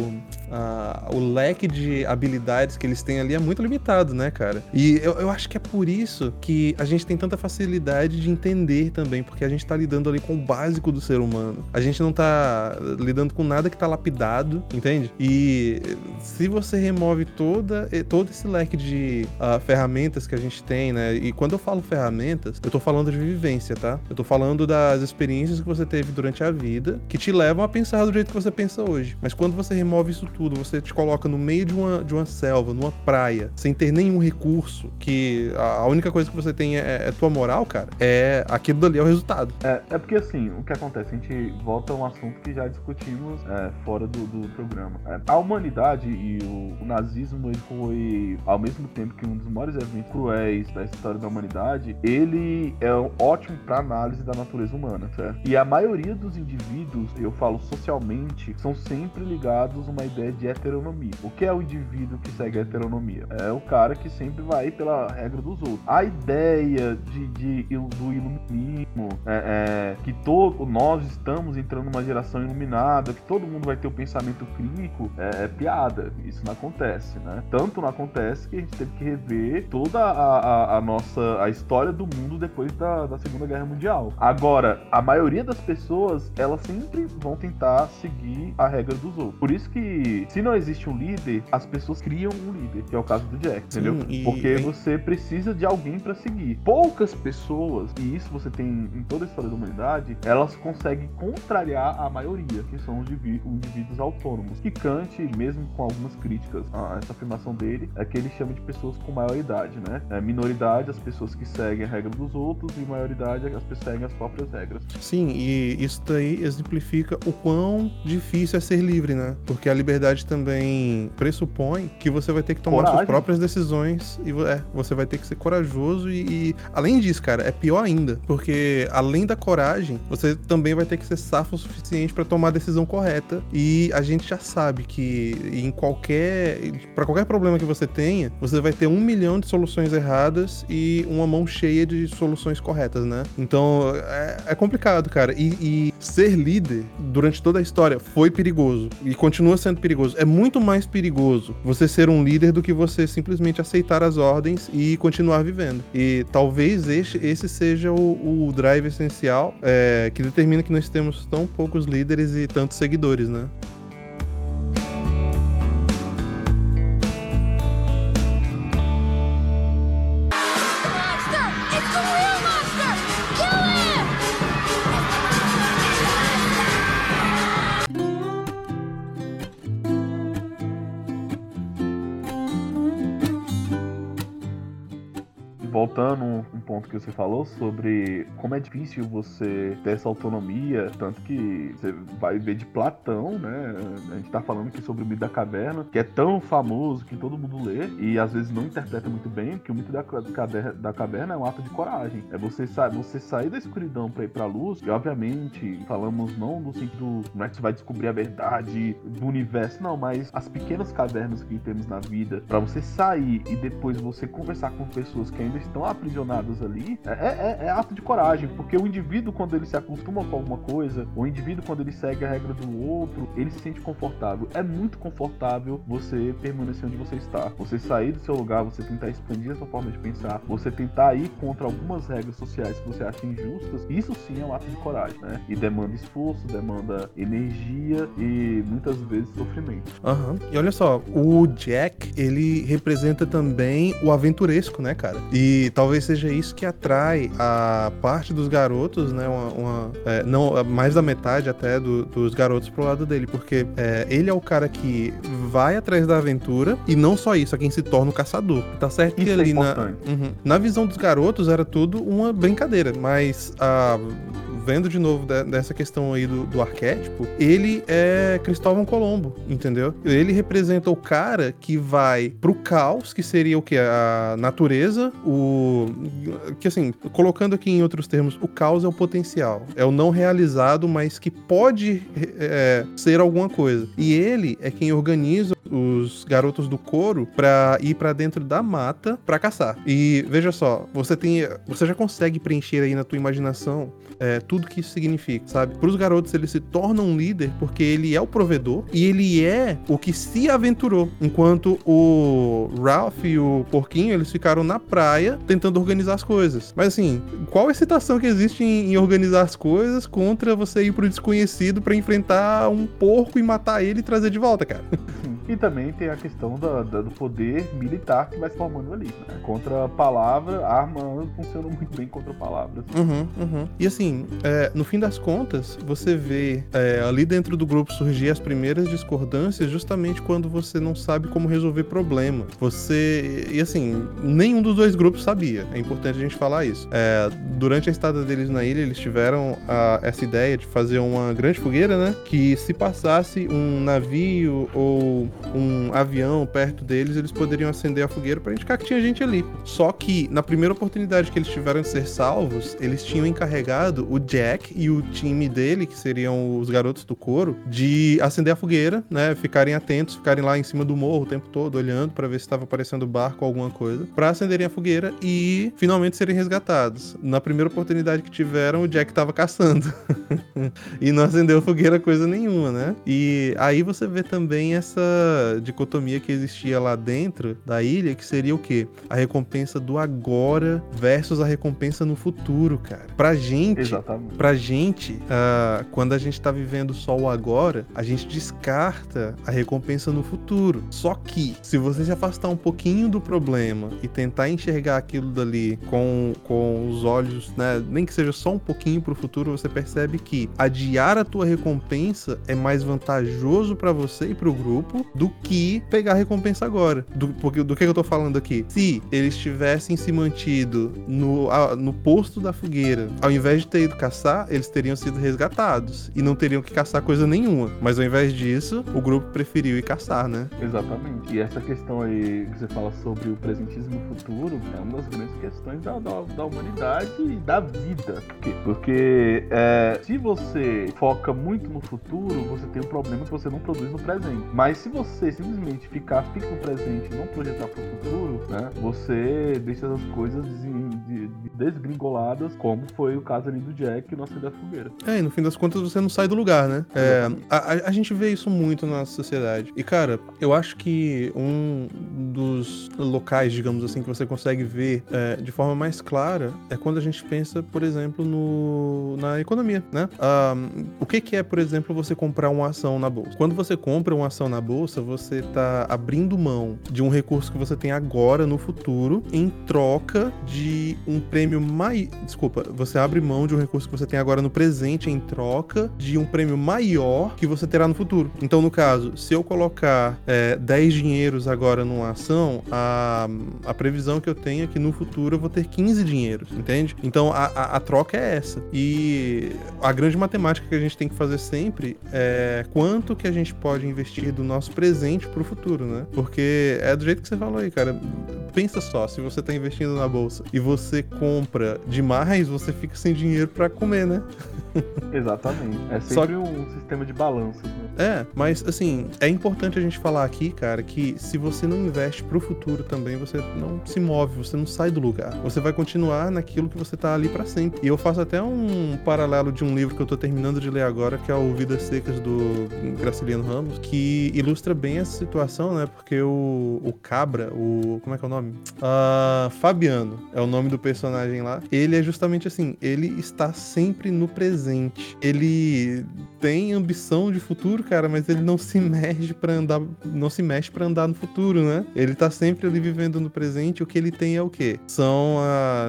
o leque de habilidades que eles têm ali é muito limitado, né, cara? E eu, eu acho que é por isso que a gente tem tanta facilidade de entender também, porque a gente tá lidando ali com o básico do ser humano. A gente não tá lidando com nada que tá lapidado, entende? E se você remove toda, todo esse leque de ah, ferramentas que a gente tem, né? E quando eu falo ferramentas, eu tô falando de vivência, tá? Eu tô falando das experiências que você teve durante a vida que te levam a pensar do jeito que você pensa hoje. Mas quando você remove isso tudo, você te coloca no meio de uma, de uma selva, numa praia, sem ter nenhum recurso, que a única coisa que você tem é, é tua moral, cara, é aquilo dali é o resultado. É, é porque assim, o que acontece? A gente volta a um assunto que já discutimos é, fora do, do programa. É, a humanidade e o, o nazismo ele foi, ao mesmo tempo que um dos maiores eventos cruéis da história da humanidade, ele é ótimo para análise da natureza humana, certo? E a maioria dos indivíduos, eu falo socialmente, são sempre ligados a uma ideia de heteronomia. O que é o indivíduo que segue a heteronomia? É o cara que sempre vai pela regra dos outros. A ideia de, de- do iluminismo, é, é, que todo, nós estamos entrando numa geração iluminada, que todo mundo vai ter o pensamento crítico, é, é piada. Isso não acontece, né? Tanto não acontece que a gente teve que rever toda a, a- a nossa a história do mundo depois da, da Segunda Guerra Mundial. Agora, a maioria das pessoas, elas sempre vão tentar seguir a regra dos outros. Por isso que, se não existe um líder, as pessoas criam um líder, que é o caso do Jack, entendeu? e- Porque e- você precisa de alguém pra seguir. Poucas pessoas, e isso você tem em toda a história da humanidade, elas conseguem contrariar a maioria, que são os indivíduos autônomos. Que Kant, mesmo com algumas críticas a essa afirmação dele, é que ele chama de pessoas com maioridade, né? É, minoridade, as pessoas que seguem a regra dos outros, e maioridade, as pessoas que seguem as próprias regras. Sim, e isso daí exemplifica o quão difícil é ser livre, né? Porque a liberdade também pressupõe que você vai ter que tomar Coragem. suas próprias decisões e é, você vai ter que ser corajoso e, e, além disso, cara, é pior ainda, porque além da coragem, você também vai ter que ser safo o suficiente pra tomar a decisão correta e a gente já sabe que em qualquer para qualquer problema que você tenha, você vai ter um milhão de soluções erradas e uma mão cheia de soluções corretas, né? Então é, é complicado, cara. E, e ser líder durante toda a história foi perigoso e continua sendo perigoso. É muito mais perigoso você ser um líder do que você simplesmente aceitar as ordens e continuar vivendo. E talvez esse, esse seja o, o drive essencial é, que determina que nós temos tão poucos líderes e tantos seguidores, né? Que você falou sobre como é difícil você ter essa autonomia, tanto que você vai ver de Platão, né? A gente tá falando aqui sobre o mito da caverna, que é tão famoso que todo mundo lê e às vezes não interpreta muito bem, que o mito da, caverna, da caverna é um ato de coragem. É você, você sair da escuridão para ir pra luz, e obviamente falamos não no sentido, não é que você vai descobrir a verdade do universo, não, mas as pequenas cavernas que temos na vida, para você sair e depois você conversar com pessoas que ainda estão aprisionadas ali, é, é, é, ato de coragem, porque o indivíduo, quando ele se acostuma com alguma coisa, o indivíduo, quando ele segue a regra do outro, ele se sente confortável. É muito confortável você permanecer onde você está. Você sair do seu lugar, você tentar expandir a sua forma de pensar, você tentar ir contra algumas regras sociais que você acha injustas, isso sim é um ato de coragem, né? E demanda esforço, demanda energia e muitas vezes sofrimento. Aham. Uhum. E olha só, o Jack, ele representa também o aventuresco, né, cara? E talvez seja isso que atrai a parte dos garotos, né? Uma, uma é, não, mais da metade até do, dos garotos pro lado dele, porque é, ele é o cara que vai atrás da aventura e não só isso, é quem se torna o caçador. Tá certo isso que é ali na, uhum, na visão dos garotos era tudo uma brincadeira, mas a vendo de novo dessa questão aí do, do, arquétipo, ele é Cristóvão Colombo, entendeu? Ele representa o cara que vai pro caos, que seria o que? A natureza, o. Que assim, colocando aqui em outros termos, o caos é o potencial. É o não realizado, mas que pode é, ser alguma coisa. E ele é quem organiza os garotos do couro para ir para dentro da mata para caçar. E veja só, você tem, você já consegue preencher aí na tua imaginação é, tudo que isso significa, sabe? Para os garotos ele se torna um líder porque ele é o provedor e ele é o que se aventurou, enquanto o Ralph e o Porquinho eles ficaram na praia tentando organizar as coisas. Mas assim, qual a excitação que existe em, em organizar as coisas contra você ir pro desconhecido para enfrentar um porco e matar ele e trazer de volta, cara? E também tem a questão da, da, do poder militar que vai se formando ali. Né? Contra a palavra, a arma funciona muito bem contra palavras. Uhum, uhum. E assim, é, no fim das contas, você vê é, ali dentro do grupo surgir as primeiras discordâncias justamente quando você não sabe como resolver problema. Você. E assim, nenhum dos dois grupos sabia. É importante a gente falar isso. É, durante a estada deles na ilha, eles tiveram a, essa ideia de fazer uma grande fogueira, né? Que se passasse um navio ou um avião perto deles, eles poderiam acender a fogueira para indicar que tinha gente ali. Só que na primeira oportunidade que eles tiveram de ser salvos, eles tinham encarregado o Jack e o time dele, que seriam os garotos do coro, de acender a fogueira, né? Ficarem atentos, ficarem lá em cima do morro o tempo todo, olhando para ver se estava aparecendo barco ou alguma coisa, para acenderem a fogueira e finalmente serem resgatados. Na primeira oportunidade que tiveram, o Jack estava caçando e não acendeu fogueira coisa nenhuma, né? E aí você vê também essa dicotomia que existia lá dentro da ilha, que seria o quê? A recompensa do agora versus a recompensa no futuro, cara. Pra gente, Exatamente. pra gente, uh, quando a gente tá vivendo só o agora, a gente descarta a recompensa no futuro. Só que, se você se afastar um pouquinho do problema e tentar enxergar aquilo dali com, com os olhos, né, nem que seja só um pouquinho pro futuro, você percebe que adiar a tua recompensa é mais vantajoso para você e pro grupo do que pegar a recompensa agora. Do, porque, do que eu tô falando aqui? Se eles tivessem se mantido no, no posto da fogueira, ao invés de ter ido caçar, eles teriam sido resgatados e não teriam que caçar coisa nenhuma. Mas ao invés disso, o grupo preferiu ir caçar, né? Exatamente. E essa questão aí que você fala sobre o presentismo no futuro é uma das grandes questões da, da, da humanidade e da vida. Por quê? Porque é, se você foca muito no futuro, você tem um problema que você não produz no presente. Mas se você simplesmente ficar fixo no presente e não projetar para o futuro, né, você deixa as coisas desgringoladas, como foi o caso ali do Jack e nosso da fogueira. É, e no fim das contas você não sai do lugar, né? É, a, a, gente vê isso muito na nossa sociedade. E, cara, eu acho que um dos locais, digamos assim, que você consegue ver é, de forma mais clara é quando a gente pensa, por exemplo, no, na economia, né? Um, o que, que é, por exemplo, você comprar uma ação na bolsa? Quando você compra uma ação na bolsa, você está abrindo mão de um recurso que você tem agora no futuro em troca de de um prêmio mais. Desculpa, você abre mão de um recurso que você tem agora no presente em troca de um prêmio maior que você terá no futuro. Então, no caso, se eu colocar é, 10 dinheiros agora numa ação, a, a previsão que eu tenho é que no futuro eu vou ter 15 dinheiros, entende? Então a, a, a troca é essa. E a grande matemática que a gente tem que fazer sempre é quanto que a gente pode investir do nosso presente pro futuro, né? Porque é do jeito que você falou aí, cara. Pensa só, se você tá investindo na bolsa e você compra demais, você fica sem dinheiro para comer, né? Exatamente. É Só sempre um sistema de balanços, né? É, mas assim, é importante a gente falar aqui, cara, que se você não investe pro futuro também, você não se move, você não sai do lugar. Você vai continuar naquilo que você tá ali para sempre. E eu faço até um paralelo de um livro que eu tô terminando de ler agora, que é o Vidas Secas do Graciliano Ramos, que ilustra bem essa situação, né? Porque o, o Cabra, o. Como é que é o nome? Ah, Fabiano é o nome do personagem lá. Ele é justamente assim, ele está sempre no presente. Ele tem ambição de futuro, cara, mas ele não se mexe para andar, não se mexe para andar no futuro, né? Ele tá sempre ali vivendo no presente. O que ele tem é o quê? São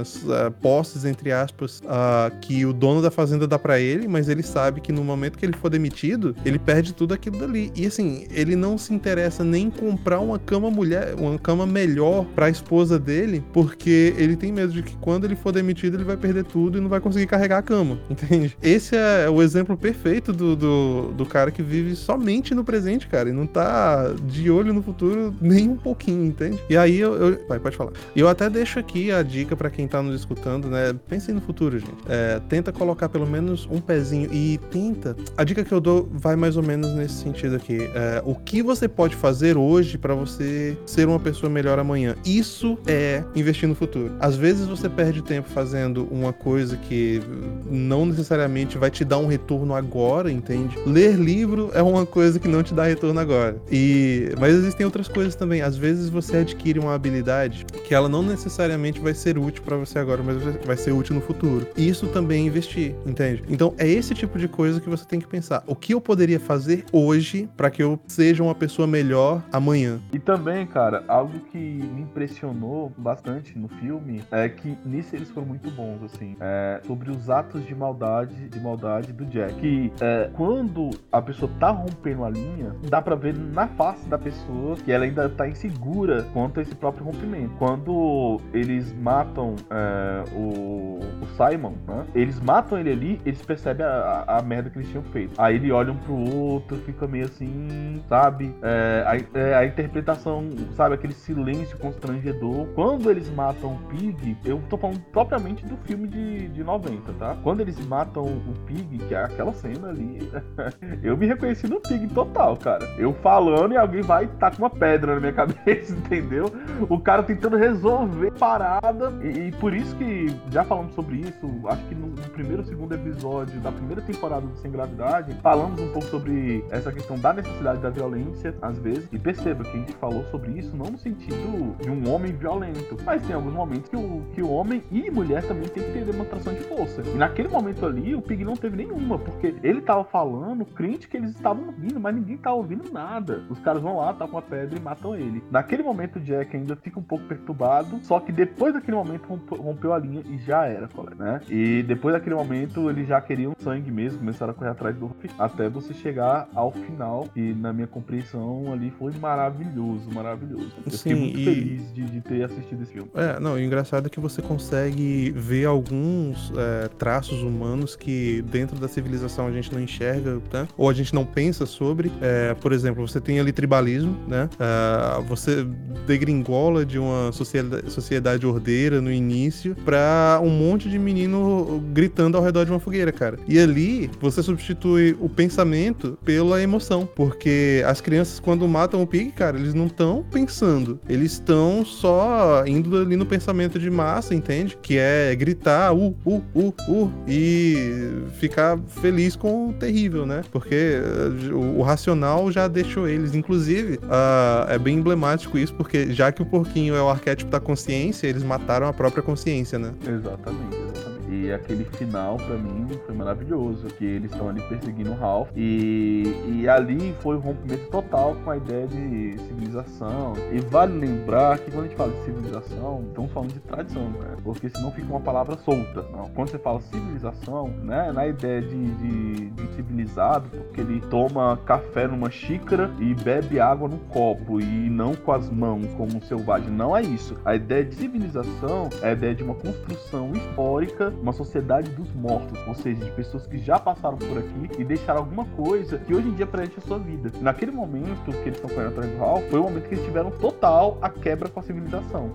as ah, posses entre aspas ah, que o dono da fazenda dá para ele, mas ele sabe que no momento que ele for demitido, ele perde tudo aquilo dali. E assim, ele não se interessa nem em comprar uma cama mulher, uma cama melhor para a esposa dele, porque ele tem medo de que quando ele for demitido ele vai perder tudo e não vai conseguir carregar a cama, entende? Esse é o exemplo perfeito do, do, do cara que vive somente no presente, cara, e não tá de olho no futuro nem um pouquinho, entende? E aí eu, eu vai, pode falar. Eu até deixo aqui a dica para quem tá nos escutando, né? Pensem no futuro, gente. É, tenta colocar pelo menos um pezinho e tenta. A dica que eu dou vai mais ou menos nesse sentido aqui. É, o que você pode fazer hoje para você ser uma pessoa melhor amanhã? Isso é investir no futuro. Às vezes você perde tempo fazendo uma coisa que não necessariamente vai te dar um retorno agora, entende? Ler livro é uma coisa que não te dá retorno agora. E mas existem outras coisas também. Às vezes você adquire uma habilidade que ela não necessariamente vai ser útil para você agora, mas vai ser útil no futuro. Isso também é investir, entende? Então é esse tipo de coisa que você tem que pensar. O que eu poderia fazer hoje para que eu seja uma pessoa melhor amanhã? E também, cara, algo que me impressionou bastante no filme é que nisso eles foram muito bons, assim, é, sobre os atos de maldade, de maldade do Jack. Que é, quando a pessoa tá rompendo a linha, dá pra ver na face da pessoa que ela ainda tá insegura quanto a esse próprio rompimento. Quando eles matam é, o, o Simon, né? Eles matam ele ali, eles percebem a, a, a merda que eles tinham feito. Aí ele olha um pro outro, fica meio assim, sabe? É, a, é, a interpretação, sabe? Aquele silêncio constrangedor. Quando eles matam o Pig, eu tô falando propriamente do filme de, de 90, tá? Quando eles matam o Pig, que é aquela cena ali, eu me reconheci no Pig total, cara. Eu falando e alguém vai tá com uma pedra na minha cabeça, entendeu? O cara tentando resolver parada. E, e por isso que, já falamos sobre isso, acho que no, no primeiro ou segundo episódio da primeira temporada do Sem Gravidade, falamos um pouco sobre essa questão da necessidade da violência, às vezes. E perceba que a gente falou sobre isso não no sentido de um homem violento, mas tem alguns momentos que o, que o homem e mulher também tem que ter demonstração de força. E naquele momento ali, o Pig não teve nenhuma, porque ele tava falando, crente que eles estavam ouvindo, mas ninguém tava ouvindo nada. Os caras vão lá, tacam a pedra e matam ele. Naquele momento, o Jack ainda fica um pouco perturbado, só que depois daquele momento rompeu a linha e já era, colega, né? E depois daquele momento, eles já queriam sangue mesmo, começaram a correr atrás do até você chegar ao final, e na minha compreensão ali foi maravilhoso, maravilhoso. Eu fiquei Sim, muito e- feliz de, de ter assistido esse filme. É, não, o engraçado é que você consegue ver alguns é, traços humanos que dentro da civilização a gente não enxerga, né? Ou a gente não pensa sobre. É, por exemplo, você tem ali tribalismo, né? É, você degringola de uma sociedade, sociedade ordeira no início pra um monte de menino gritando ao redor de uma fogueira, cara. E ali você substitui o pensamento pela emoção, porque as crianças quando matam o pig, cara, eles não estão pensando, eles estão só indo ali no pensamento de massa, entende? Que é gritar, uh, uh, uh, uh, e ficar feliz com o terrível, né? Porque eh, o, racional já deixou eles. Inclusive, ah, é bem emblemático isso, porque já que o porquinho é o arquétipo da consciência, eles mataram a própria consciência, né? Exatamente, exatamente. E aquele final, pra mim, foi maravilhoso. Que eles estão ali perseguindo o Ralph. E, e ali foi o rompimento total com a ideia de civilização. E vale lembrar que quando a gente fala de civilização, estamos falando de tradição, né? Porque senão fica uma palavra solta. Não. Quando você fala civilização, né? Na ideia de, de, de civilizado, porque ele toma café numa xícara e bebe água num copo e não com as mãos como um selvagem. Não é isso. A ideia de civilização é a ideia de uma construção histórica, uma sociedade dos mortos, ou seja, de pessoas que já passaram por aqui e deixaram alguma coisa que hoje em dia preenche a sua vida. Naquele momento que eles estão correndo atrás do Ralph, foi o momento que eles tiveram total a quebra com a civilização.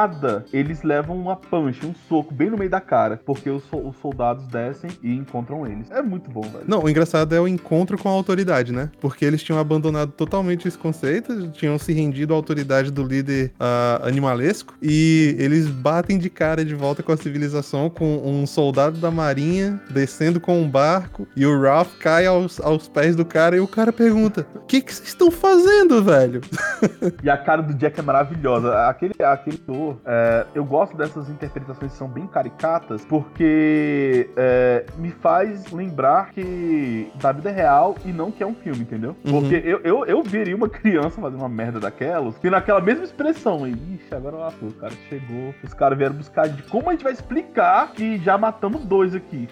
Nada, eles levam uma punch, um soco bem no meio da cara, porque os, os soldados descem e encontram eles. É muito bom, velho. Não, o engraçado é o encontro com a autoridade, né? Porque eles tinham abandonado totalmente esse conceito, tinham se rendido à autoridade do líder ah, animalesco, e eles batem de cara de volta com a civilização, com um soldado da marinha descendo com um barco, e o Ralph cai aos, aos pés do cara, e o cara pergunta: O que que vocês estão fazendo, velho? E a cara do Jack é maravilhosa. Aquele, aquele ator, é, eu gosto dessas interpretações que são bem caricatas, porque é, me faz lembrar que da vida é real e não que é um filme, entendeu? Uhum. Porque eu, eu, eu veria uma criança fazendo uma merda daquelas, tendo aquela mesma expressão. E, ixi, agora o ator, o cara chegou, os caras vieram buscar de como a gente vai explicar que já matamos dois aqui.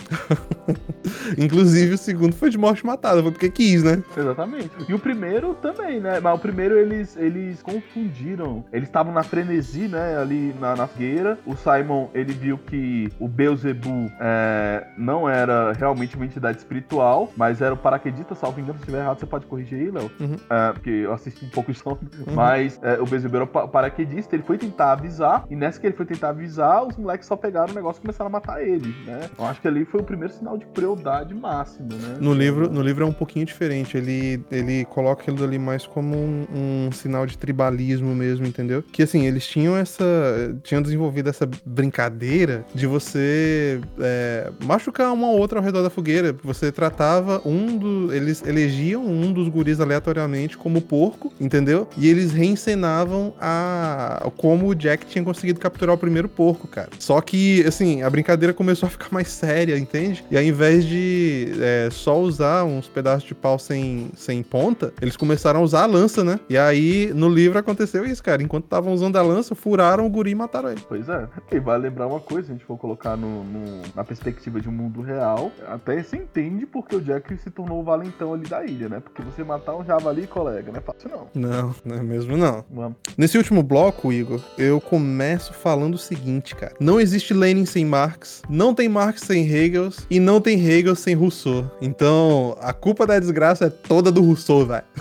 Inclusive, o segundo foi de morte matada, foi porque quis, né? Exatamente. E o primeiro também, né? Mas o primeiro eles, eles confundiram. Eles estavam na frenesi, né? Ali na, na fogueira. O Simon, ele viu que o Beelzebub é, não era realmente uma entidade espiritual, mas era o paraquedista, salvo engano. Se estiver errado, você pode corrigir aí, Léo. Uhum. É, porque eu assisti um pouco de som. Mas é, o Beelzebub era o pa- paraquedista. Ele foi tentar avisar. E nessa que ele foi tentar avisar, os moleques só pegaram o negócio e começaram a matar ele, né? Eu acho que ali foi o primeiro sinal de crueldade máximo, né? No livro, no livro é um pouquinho diferente. Ele, ele coloca aquilo ali mais como um, um sinal de tribalismo mesmo, entendeu? Que assim, eles tinham essa. Tinham desenvolvido essa brincadeira de você é, machucar um ao outro ao redor da fogueira. Você tratava um do. Eles elegiam um dos guris aleatoriamente como porco, entendeu? E eles reencenavam a como o Jack tinha conseguido capturar o primeiro porco, cara. Só que, assim, a brincadeira começou a ficar mais séria, entende? E ao invés de é, só usar uns pedaços de pau sem, sem ponta, eles começaram a usar a lança, né? E aí, no livro aconteceu isso, cara. Enquanto estavam usando a lança, furaram o guri e mataram ele. Pois é. E vale lembrar uma coisa, se a gente for colocar no, no- na perspectiva de um mundo real, até você entende porque o Jack se tornou o valentão ali da ilha, né? Porque você matar um javali, colega, não é fácil não. Não, não é mesmo não. Vamos. Nesse último bloco, Igor, eu começo falando o seguinte, cara. Não existe Lenin sem Marx, não tem Marx sem Hegel e não tem Hegel sem Rousseau. Então, a culpa da desgraça é toda do Rousseau, velho.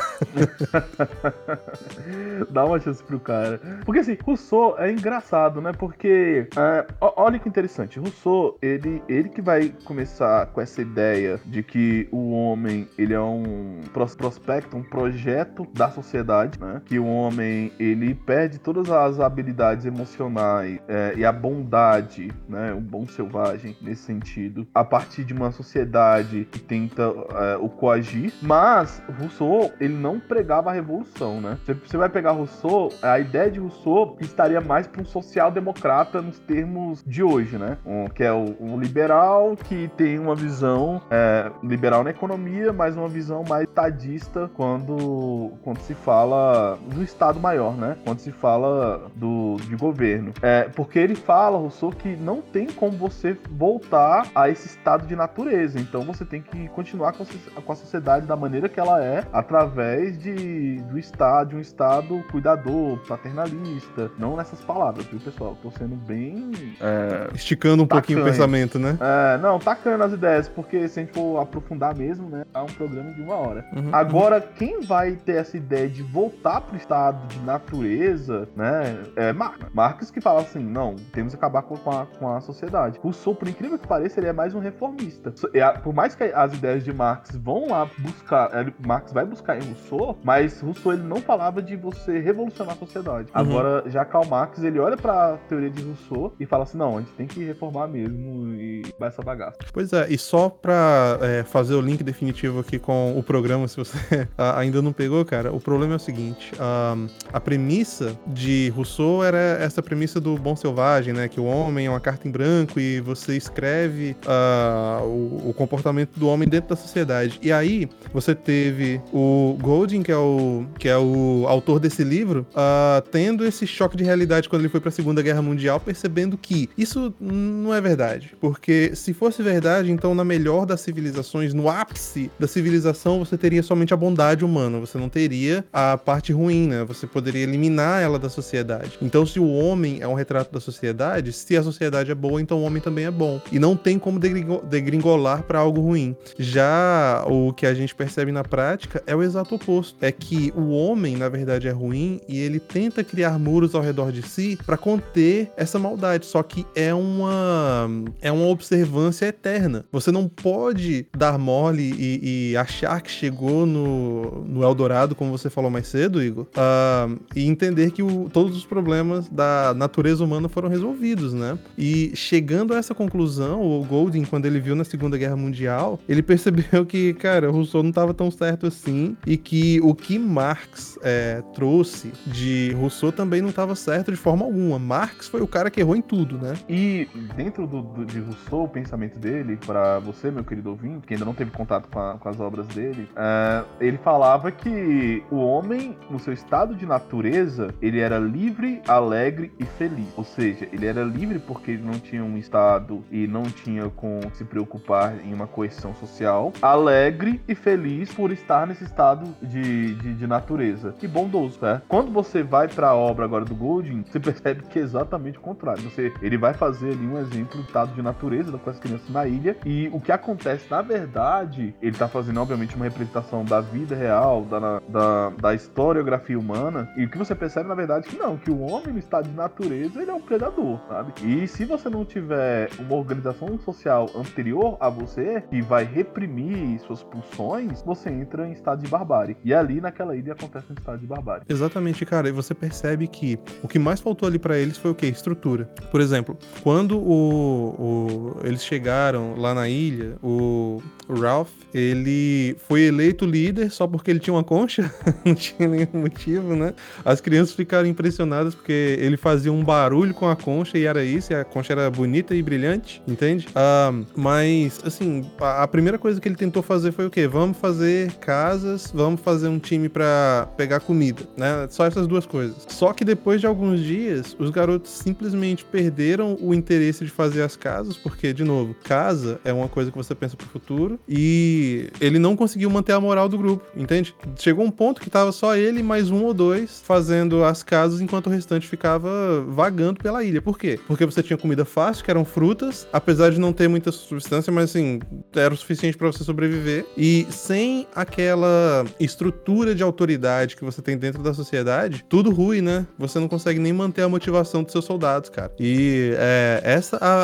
Dá uma chance pro cara. Porque assim, Rousseau é engraçado, né? Porque, é, olha que interessante. Rousseau, ele, ele que vai começar com essa ideia de que o homem, ele é um pros- prospecto, um projeto da sociedade, né? Que o homem, ele perde todas as habilidades emocionais é, e a bondade, né? Um bom selvagem, nesse sentido, a partir de uma sociedade que tenta é, o coagir. Mas Rousseau, ele não pregava a revolução, né? Você vai pegar Rousseau, a ideia de Rousseau estaria mais para um social-democrata nos termos de hoje, né? Um, que é um liberal que tem uma visão é, liberal na economia, mas uma visão mais estadista quando, quando se fala do Estado maior, né? Quando se fala do, de governo. É, porque ele fala, Rousseau, que não tem como você voltar a esse estado de natureza. Então você tem que continuar com a, com a sociedade da maneira que ela é, através de, do Estado, de um Estado cuidador, paternalista, não nessas palavras palavras, viu, pessoal? Tô sendo bem. É, Esticando um pouquinho o Tacanho. pensamento, né? é, não, tacando as ideias, porque se a gente for aprofundar mesmo, né? É um programa de uma hora. Uhum. Agora, quem vai ter essa ideia de voltar pro estado de natureza, né? É Marx. Marx que fala assim: não, temos que acabar com a, com a sociedade. Rousseau, por incrível que pareça, ele é mais um reformista. É, Por mais que as ideias de Marx vão lá buscar, ele- Marx vai buscar em Rousseau, mas Rousseau ele não falava de você revolucionar a sociedade. Uhum. Agora, já Karl Marx, ele olha pra teoria de Rousseau e fala assim: não, a gente tem que reformar mesmo e vai essa bagaça. Pois é, e só pra é, fazer o link definitivo aqui com o programa, se você a- ainda não pegou, cara, o problema é o seguinte: ahn, a premissa de Rousseau era essa premissa do bom selvagem, né? Que o homem é uma carta em branco e você escreve ah, o, o comportamento do homem dentro da sociedade. E aí você teve o Golding, que é o, que é o autor desse livro, ah, tendo esse choque de realidade quando ele foi pra Segunda Guerra Mundial, percebendo que isso não é verdade. Porque se fosse verdade, então na melhor das civilizações, no ápice da civilização, você teria somente a bondade humana, você não teria a parte ruim, né? Você poderia eliminar ela da sociedade. Então, se o homem é um retrato da sociedade, se a sociedade é boa, então o homem também é bom. E não tem como degringo- degringolar pra algo ruim. Já o que a gente percebe na prática é o exato oposto. É que o homem, na verdade, é ruim e ele tenta criar muros ao redor de si pra conter essa maldade. Só que é uma é uma observância eterna. Você não pode dar mole e, e achar que chegou no, no Eldorado, como você falou mais cedo, Igor, ah, e entender que o- todos os problemas da natureza humana foram resolvidos, né? E chegando a essa conclusão, o Golding, quando ele viu na Segunda Guerra Mundial, ele percebeu que, cara, o Rousseau não estava tão certo assim e que o que Marx é, trouxe de Rousseau também não estava certo de forma alguma. Marx foi o cara que errou em tudo, né? E dentro do, do- de Rousseau, o pensamento dele, pra você, meu querido ouvinte, que ainda não teve contato com, a- com as obras dele, é, ele falava que o homem, no seu estado de natureza, ele era livre, alegre e feliz. Ou seja, ele era livre porque ele não tinha um estado e não tinha com se preocupar em uma coerção social, alegre e feliz por estar nesse estado de, de, de natureza. E bondoso, né? Quando você vai pra obra agora do Golding, você percebe que é exatamente o contrário. Você, ele vai fazer ali um exemplo do estado de natureza com as crianças na ilha e o que acontece, na verdade, ele tá fazendo, obviamente, uma representação da vida real, da, da, da historiografia humana, e o que você percebe, na verdade, que não, que o homem no estado de natureza, ele é um predador, sabe? E se você não tiver uma organização social anterior a você, que vai reprimir suas pulsões, você entra em estado de barbárie. E ali, naquela ilha, acontece um estado de barbárie. Exatamente, cara. E você percebe que o que mais faltou ali pra eles foi o quê? Estrutura. Por exemplo, quando o, o- eles chegaram lá na ilha, o, Ralph, ele foi eleito líder só porque ele tinha uma concha. Não tinha nenhum motivo, né? As crianças ficaram impressionadas porque ele fazia um barulho com a concha e era isso. E a concha era bonita e brilhante, entende? Ah, mas, assim, a, a primeira coisa que ele tentou fazer foi o quê? Vamos fazer casas, vamos fazer um time pra pegar comida, né? Só essas duas coisas. Só que depois de alguns dias, os garotos simplesmente perderam o interesse de fazer as casas, porque, de novo, casa é uma coisa que você pensa pro futuro e ele não conseguiu manter a moral do grupo, entende? Chegou um ponto que tava só ele mais um ou dois fazendo as casas enquanto o restante ficava vagando pela ilha. Por quê? Porque você tinha comida fácil, que eram frutas, apesar de não ter muita substância, mas assim, era o suficiente pra você sobreviver. E sem aquela estrutura de autoridade que você tem dentro da sociedade, tudo ruim, né? Você não consegue nem manter a motivação dos seus soldados, cara. E é, essa a,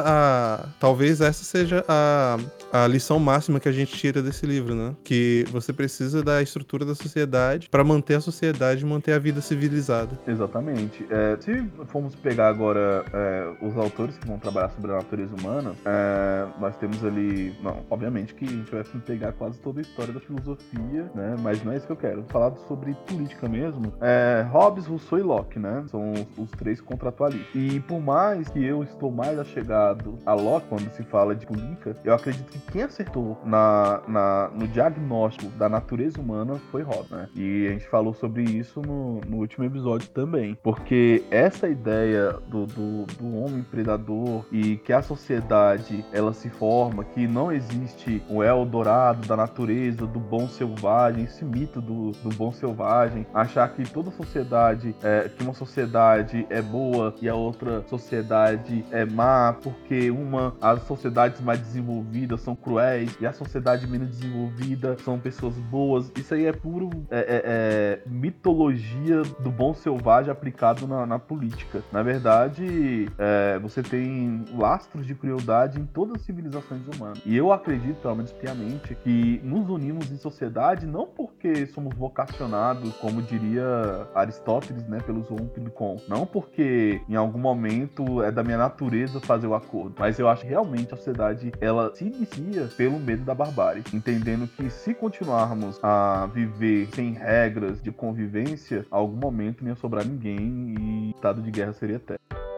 a- talvez essa seja a, a lição máxima que a gente tira desse livro, né? Que você precisa da estrutura da sociedade pra manter a sociedade manter a vida civilizada. Exatamente. É, se formos pegar agora é, os autores que vão trabalhar sobre a natureza humana, é, nós temos ali. Não, obviamente que a gente vai pegar quase toda a história da filosofia, né? Mas não é isso que eu quero. Falar sobre política mesmo. É, Hobbes, Rousseau e Locke, né? São os, os três contratualistas. E por mais que eu estou mais achegado a Locke quando se fala de política, eu acredito que quem acertou na, na, no diagnóstico da natureza humana foi Hobbes, né? E a gente falou sobre isso no, no último episódio também. Porque essa ideia do, do, do homem predador e que a sociedade ela se forma, que não existe o Eldorado da natureza, do bom selvagem, esse mito do, do bom selvagem, achar que toda sociedade, é, que uma sociedade sociedade é boa e a outra sociedade é má, porque uma, as sociedades mais desenvolvidas são cruéis e a sociedade menos desenvolvida são pessoas boas. Isso aí é puro é, é, é, mitologia do bom selvagem aplicado na, na política. Na verdade, é, você tem lastros de crueldade em todas as civilizações humanas. E eu acredito, pelo menos piamente, que nos unimos em sociedade não porque somos vocacionados, como diria Aristóteles, né, pelos com, não porque em algum momento é da minha natureza fazer o acordo, mas eu acho que realmente a sociedade ela se inicia pelo medo da barbárie, entendendo que se continuarmos a viver sem regras de convivência, algum momento não ia sobrar ninguém e o estado de guerra seria eterno.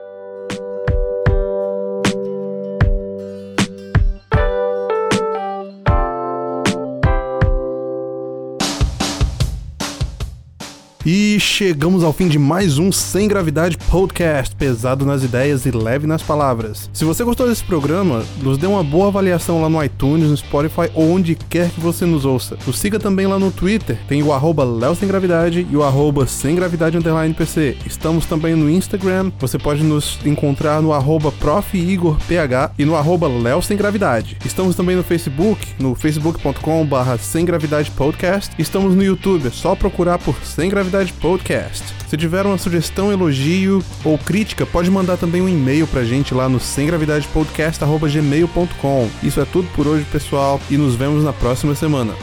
E chegamos ao fim de mais um Sem Gravidade Podcast, pesado nas ideias e leve nas palavras. Se você gostou desse programa, nos dê uma boa avaliação lá no iTunes, no Spotify ou onde quer que você nos ouça. Nos siga também lá no Twitter, tem o arroba Sem Gravidade e o arroba Sem Gravidade Underline PC. Estamos também no Instagram, você pode nos encontrar no arroba Prof. Igor PH e no arroba Léo Sem Gravidade. Estamos também no Facebook, no facebook.com barra Sem Gravidade Podcast. Estamos no YouTube, é só procurar por Sem Gravidade Podcast. Se tiver uma sugestão, elogio ou crítica, pode mandar também um e-mail pra gente lá no semgravidadepodcast.gmail.com. Isso é tudo por hoje, pessoal, e nos vemos na próxima semana.